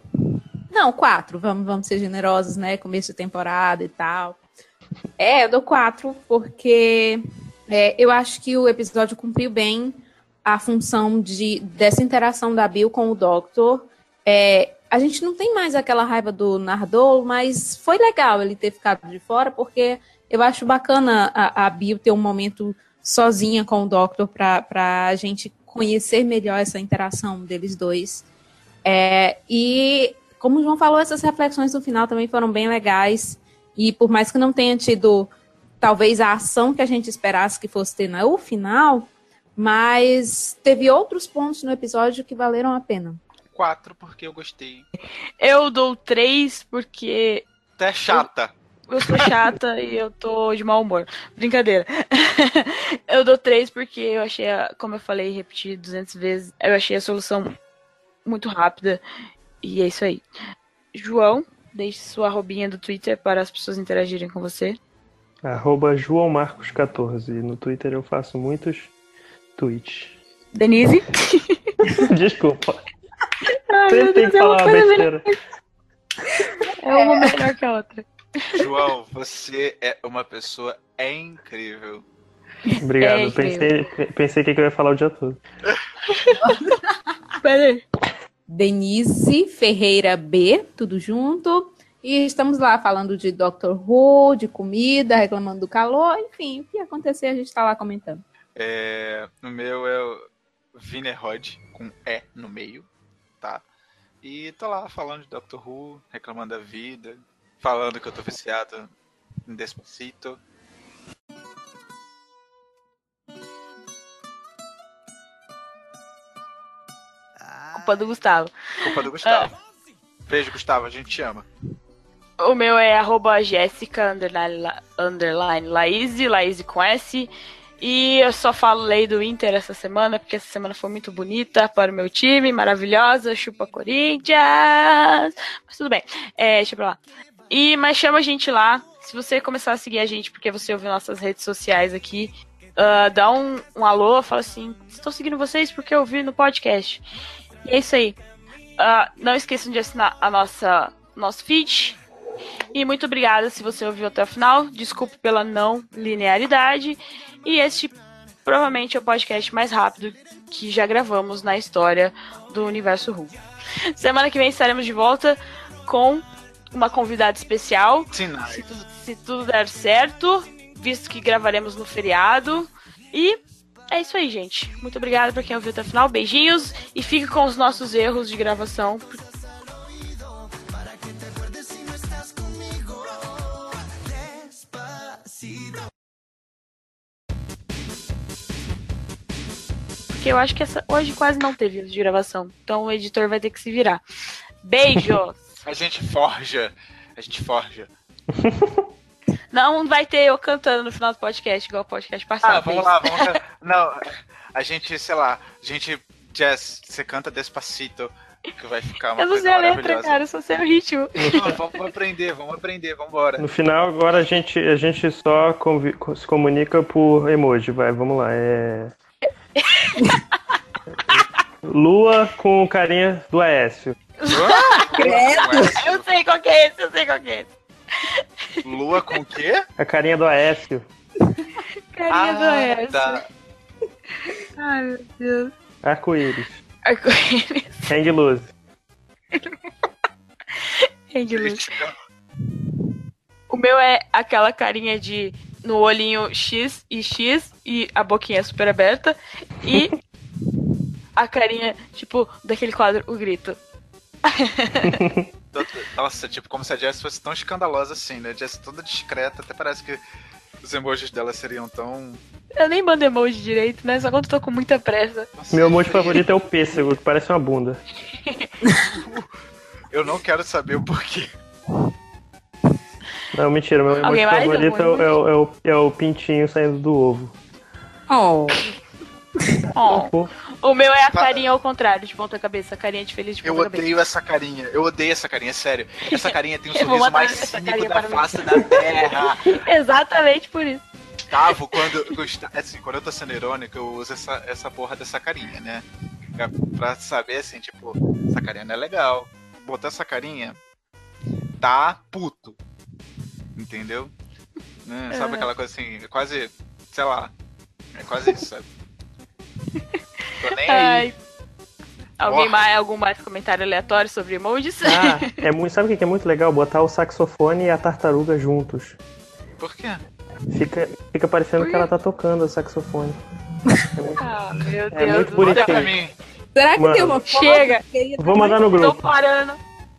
Não, 4. Vamos, vamos ser generosos, né? Começo de temporada e tal. É, eu dou 4, porque é, eu acho que o episódio cumpriu bem a função de, dessa interação da Bill com o Doctor. É, a gente não tem mais aquela raiva do Nardole, mas foi legal ele ter ficado de fora, porque eu acho bacana a, a Bill ter um momento sozinha com o Doctor para a gente conhecer melhor essa interação deles dois. É, e, como o João falou, essas reflexões no final também foram bem legais. E por mais que não tenha tido, talvez, a ação que a gente esperasse que fosse ter no final, mas teve outros pontos no episódio que valeram a pena. Quatro, porque eu gostei. Eu dou 3 porque Até chata. eu sou chata e eu tô de mau humor. Brincadeira. eu dou 3 porque eu achei, a- como eu falei repeti 200 vezes, eu achei a solução muito rápida. E é isso aí. João, deixe sua arrobinha do Twitter para as pessoas interagirem com você. Arroba JoãoMarcos14. No Twitter eu faço muitos tweets. Denise. Desculpa. Sempre tem que é uma falar uma besteira. É uma melhor que a outra. João, você é uma pessoa incrível. Obrigado. É, pensei, pensei que eu ia falar o dia todo. Pera aí. Denise Ferreira B, tudo junto. E estamos lá falando de Doctor Who, de comida, reclamando do calor, enfim, o que acontecer a gente está lá comentando. É, o meu é o Vinerod, com E no meio? E tô lá falando de Doctor Who, reclamando da vida, falando que eu tô viciado em Despacito. Culpa do Gustavo. Culpa do Gustavo. Beijo, Gustavo, a gente te ama. O meu é arroba Jéssica underline, underline Laís, Laís com S. E eu só falo lei do Inter essa semana, porque essa semana foi muito bonita para o meu time, maravilhosa, chupa Corinthians. Mas tudo bem, é, deixa pra lá. E, mas chama a gente lá, se você começar a seguir a gente porque você ouviu nossas redes sociais aqui, uh, dá um, um alô, fala assim, estou seguindo vocês porque eu ouvi no podcast. E é isso aí. Uh, não esqueçam de assinar a nossa nosso feed. E muito obrigada se você ouviu até o final. Desculpe pela não linearidade. E este provavelmente é o podcast mais rápido que já gravamos na história do Universo Ru. Semana que vem estaremos de volta com uma convidada especial. Se, tudo, se tudo der certo, visto que gravaremos no feriado. E é isso aí, gente. Muito obrigada para quem ouviu até o final. Beijinhos e fique com os nossos erros de gravação. Porque eu acho que essa, hoje quase não teve de gravação. Então o editor vai ter que se virar. Beijos! A gente forja. A gente forja. Não vai ter eu cantando no final do podcast, igual o podcast passado. Ah, vamos lá, vamos lá. Não, a gente, sei lá, a gente. Jess, você canta Despacito, que vai ficar uma eu não sei a letra, cara, eu só sei o ritmo. Não, vamos aprender, vamos aprender, vamos embora. No final, agora a gente, a gente só convi- se comunica por emoji. Vai, vamos lá. É. Lua com carinha do Aécio. Eu sei qual que é esse, eu sei qual que é esse. Lua com o quê? A carinha do Aécio. Carinha do Aécio. tá. Ai, meu Deus. Arco-íris. Arco-íris. Hang loose. Hang loose. O meu é aquela carinha de no olhinho X e X e a boquinha super aberta e a carinha, tipo, daquele quadro, o grito. Nossa, tipo, como se a Jess fosse tão escandalosa assim, né? Jess toda discreta, até parece que os emojis dela seriam tão. Eu nem mando emoji direito, né? Só quando eu tô com muita pressa. Nossa, Meu emoji favorito é o pêssego, que parece uma bunda. Eu não quero saber o porquê. Não, mentira, meu emoji favorito é, o- é o, é, o, é o pintinho saindo do ovo. Oh. Pô, o meu é a carinha ao contrário, de ponta cabeça, a carinha de feliz de Eu ponta cabeça. odeio essa carinha. Eu odeio essa carinha, sério. Essa carinha tem o Eu vou sorriso mais cínico da mim. face da terra. Exatamente por isso. Gustavo, quando, Gusta- assim, quando eu tô sendo irônico, eu uso essa, essa porra dessa carinha, né? Pra saber assim, tipo, essa carinha não é legal. Botar essa carinha, tá puto. Entendeu? Né? Sabe É. aquela coisa assim, é quase, sei lá, é quase isso, sabe? Tô nem aí. Alguém mais, algum mais comentário aleatório sobre emojis? Ah, é muito, sabe o que é muito legal? Botar o saxofone e a tartaruga juntos. Por quê? Fica, fica parecendo que ela tá tocando o saxofone. Ah, meu Deus É muito do bonitinho. Manda pra céu. mim. Será que Mano. tem uma foto? Chega. Ia Vou mandar no Tô grupo. parando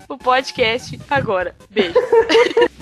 o podcast agora. Beijo.